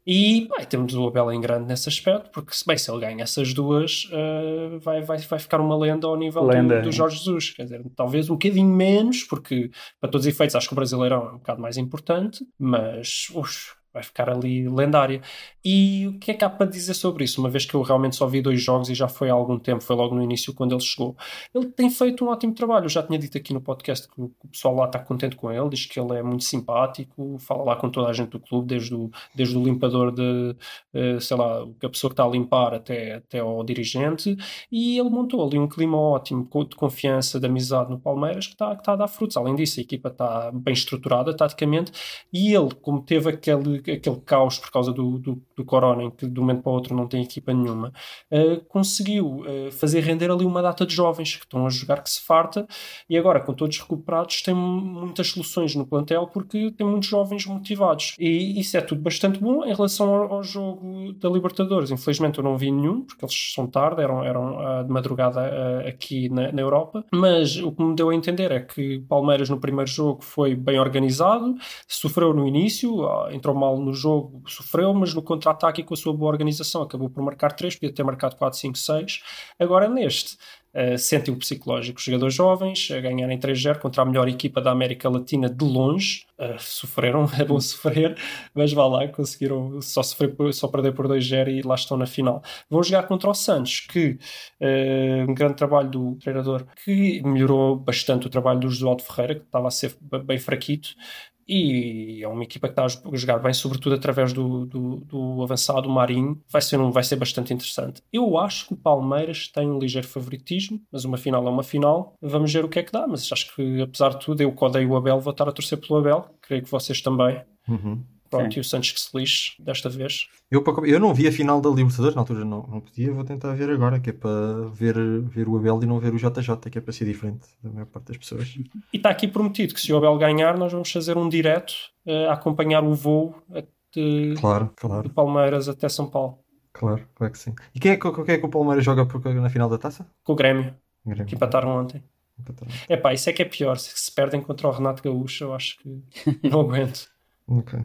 E bem, temos o Abel em grande nesse aspecto, porque se bem se ele ganha essas duas, eh, vai, vai, vai ficar uma lenda ao nível do- Lenda. do, Jorge Jesus. Quer dizer, talvez um bocadinho menos, porque para todos os efeitos acho que o Brasileirão é um bocado mais importante, mas ux, vai ficar ali lendária. E o que é que há para dizer sobre isso? Uma vez que eu realmente só vi dois jogos e já foi há algum tempo, foi logo no início quando ele chegou. Ele tem feito um ótimo trabalho. Eu já tinha dito aqui no podcast que o pessoal lá está contente com ele, diz que ele é muito simpático, fala lá com toda a gente do clube, desde o, desde o limpador de, uh, sei lá, a pessoa que está a limpar até, até ao dirigente. E ele montou ali um clima ótimo, de confiança, de amizade no Palmeiras, que está, que está a dar frutos. Além disso, a equipa está bem estruturada taticamente e ele, como teve aquele aquele caos por causa do, do, do, corona, em que de um momento para o outro não tem equipa nenhuma, uh, conseguiu uh, fazer render ali uma data de jovens que estão a jogar que se farta e agora, com todos recuperados, tem muitas soluções no plantel porque tem muitos jovens motivados. E isso é tudo bastante bom em relação ao, ao jogo da Libertadores. Infelizmente eu não vi nenhum, porque eles são tarde, eram, eram uh, de madrugada aqui na, na Europa, mas o que me deu a entender é que Palmeiras no primeiro jogo foi bem organizado, sofreu no início, entrou mal no jogo, sofreu, mas no contra-ataque e com a sua boa organização acabou por marcar 3, podia ter marcado 4, 5, 6. Agora neste, uh, sentem o psicológico. Jogadores jovens a ganharem 3-0 contra a melhor equipa da América Latina de longe. Uh, sofreram, [laughs] é bom sofrer, mas vá lá, conseguiram só, sofrer só perder por 2-0 e lá estão na final. Vão jogar contra o Santos, que uh, um grande trabalho do treinador, que melhorou bastante o trabalho do Josualdo Ferreira, que estava a ser bem fraquito e é uma equipa que está a jogar bem, sobretudo através do, do, do, avançado Marinho. Vai ser, um, vai ser bastante interessante. Eu acho que o Palmeiras tem um ligeiro favoritismo, mas uma final é uma final. Vamos ver o que é que dá, mas acho que apesar de tudo, eu que odeio o Abel, vou estar a torcer pelo Abel. Creio que vocês também. Uhum. Pronto, e o Santos que se lixe desta vez. Eu, eu não vi a final da Libertadores, na altura não, não podia, vou tentar ver agora, que é para ver, ver o Abel e não ver o JJ, que é para ser diferente da maior parte das pessoas. E está aqui prometido que se o Abel ganhar, nós vamos fazer um direto uh, a acompanhar o voo de, claro, claro. de Palmeiras até São Paulo. Claro, claro que sim. E quem é, quem é que o Palmeiras joga na final da taça? Com o Grêmio, Grêmio. que empataram ontem. É pá, isso é que é pior. Se, se perdem contra o Renato Gaúcho, eu acho que [laughs] não aguento. ok.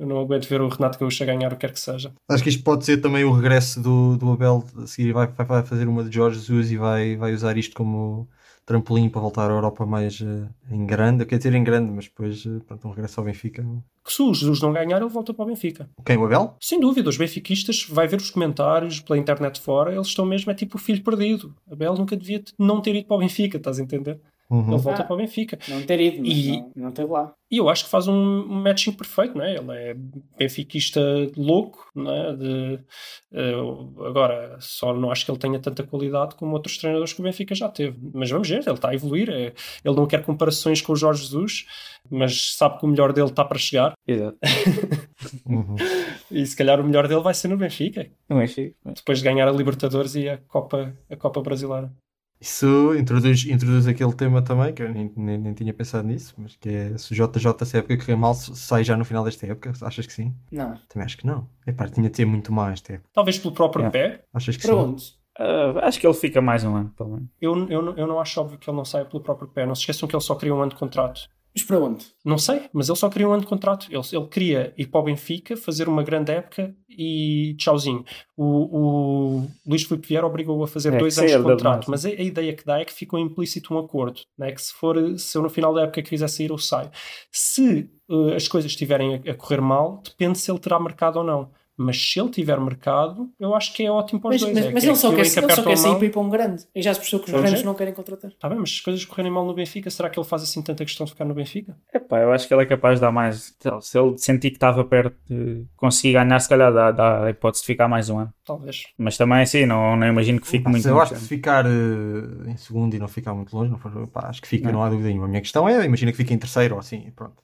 Eu não aguento ver o Renato Gaúcho a ganhar o que quer que seja. Acho que isto pode ser também o regresso do, do Abel. A seguir vai, vai fazer uma de Jorge Jesus e vai, vai usar isto como trampolim para voltar à Europa mais uh, em grande. Quer dizer, em grande, mas depois uh, pronto, um regresso ao Benfica. Que se o Jesus não ganhar, ele volta para o Benfica. Quem, o Abel? Sem dúvida, os benfiquistas, vai ver os comentários pela internet fora, eles estão mesmo, é tipo o filho perdido. Abel nunca devia não ter ido para o Benfica, estás a entender? Uhum. Ele volta ah, para o Benfica. Não ter ido, e, não, não teve lá. E eu acho que faz um matching perfeito, não é? Ele é benfiquista louco, não é? De, uh, agora, só não acho que ele tenha tanta qualidade como outros treinadores que o Benfica já teve. Mas vamos ver, ele está a evoluir. É, ele não quer comparações com o Jorge Jesus, mas sabe que o melhor dele está para chegar. Exato. [laughs] uhum. E se calhar o melhor dele vai ser no Benfica. No Benfica. Depois de ganhar a Libertadores e a Copa, a Copa Brasileira. Isso introduz, introduz aquele tema também, que eu nem, nem, nem tinha pensado nisso, mas que é se o JJ se a época correr mal, sai já no final desta época, achas que sim? Não. Também acho que não. É pá, tinha de ter muito mais esta época. Talvez pelo próprio É. pé. Achas que Pronto. sim? Uh, acho que ele fica mais um ano, pelo menos. Eu, eu, eu não acho óbvio que ele não saia pelo próprio pé. Não se esqueçam que ele só queria um ano de contrato. Mas para onde? Não sei, mas ele só queria um ano de contrato. Ele, ele queria ir para o Benfica, fazer uma grande época e tchauzinho. O, o Luís Filipe Vieira obrigou-o a fazer É, dois anos de contrato, massa. mas a, a ideia que dá é que ficou implícito um acordo, né? que se for, se eu no final da época quiser sair, eu saio. Se eh, as coisas estiverem a, a correr mal, depende se ele terá mercado ou não. Mas se ele tiver mercado, eu acho que é ótimo para os Mas, dois. mas, é, mas é ele só aquilo quer, que ele só quer sair para ir para um grande. E já se percebeu que os Vamos grandes ver. não querem contratar. Tá bem, mas se as coisas correrem mal no Benfica, será que ele faz assim tanta questão de ficar no Benfica? Epá, eu acho que ele é capaz de dar mais. Se ele sentir que estava perto de conseguir ganhar, se calhar dá, dá a hipótese de ficar mais um ano. Talvez. Mas também assim, não, não imagino que fique Pá, muito se eu muito acho que se ficar eh, em segundo e não ficar muito longe, não for- pá, acho que fica, Não. não. há dúvida nenhuma. A minha questão é, imagina que fica em terceiro ou assim, pronto.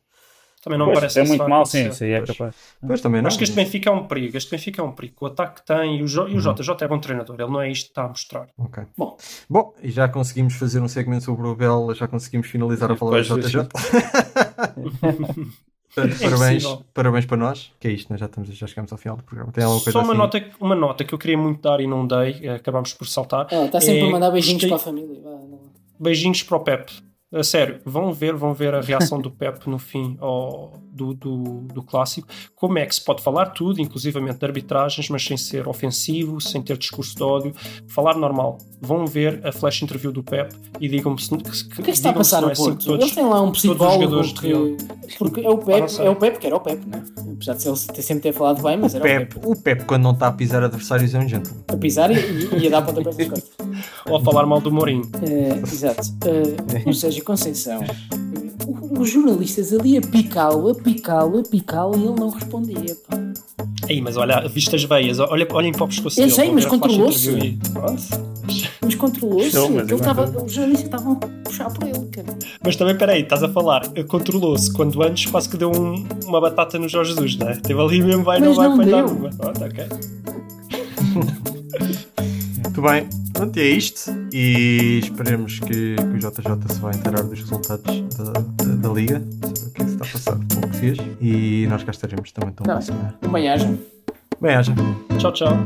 Também não Pois, parece é que muito mal, sim, aí é capaz. Pois também não. Acho que este Benfica é um perigo. Este Benfica é um perigo. O ataque que tem e o, jo e o Uhum. JJ é bom treinador. Ele não é isto que está a mostrar. Ok. Bom. Bom, e já conseguimos fazer um segmento sobre o Bel, já conseguimos finalizar a falar do JJ. Portanto, É parabéns, parabéns para nós. Que é isto, nós já, estamos, já chegamos ao final do programa. Tem alguma coisa Só uma, assim? nota, uma nota que eu queria muito dar e não dei. eh, Acabámos por saltar. Ah, está sempre É, a mandar beijinhos gostei- para a família. Beijinhos para o Pep. A sério, vão ver, vão ver a reação do Pep no fim ao, do, do, do clássico. Como é que se pode falar tudo, inclusivamente de arbitragens, mas sem ser ofensivo, sem ter discurso de ódio, falar normal. Vão ver a flash interview do Pep e digam-me se, que, O que é que está a passar no é assim Porto? todos- Eles têm lá um todos os psicólogo jogadores que... Porque é o Ah, Pep, é o Pep que era o Pep, né? Apesar de ele ter- sempre ter falado bem, mas era o Pep, Pep. o Pep, quando não está a pisar adversários, é um gentleman. A pisar e, e, e a dar pontapés nas costas. Ou a falar mal do Mourinho. Eh, exato. Eh, o Sérgio Conceição. Os jornalistas ali a picá-lo, a picá-lo, a picá-lo e ele não respondia. Pá. Aí, mas olha, viste as veias, olha, olhem para o pescoço Eu sei, mas controlou-se. Mas controlou-se. Os jornalistas estavam a puxar por ele. Cara. Mas também, peraí, estás a falar, eh, controlou-se quando antes quase que deu um- uma batata no Jorge Jesus, não é? Teve ali mesmo, vai, Mas não vai não falhar deu. uma. Pronto, ok. [laughs] Muito bem, pronto, é isto. E esperemos que, que o JJ se vai inteirar dos resultados da, da, da Liga, saber o que é que se está a passar com o Português. E nós cá estaremos também então Tá para a semana. Bem, haja. Bem, haja. Tchau, tchau.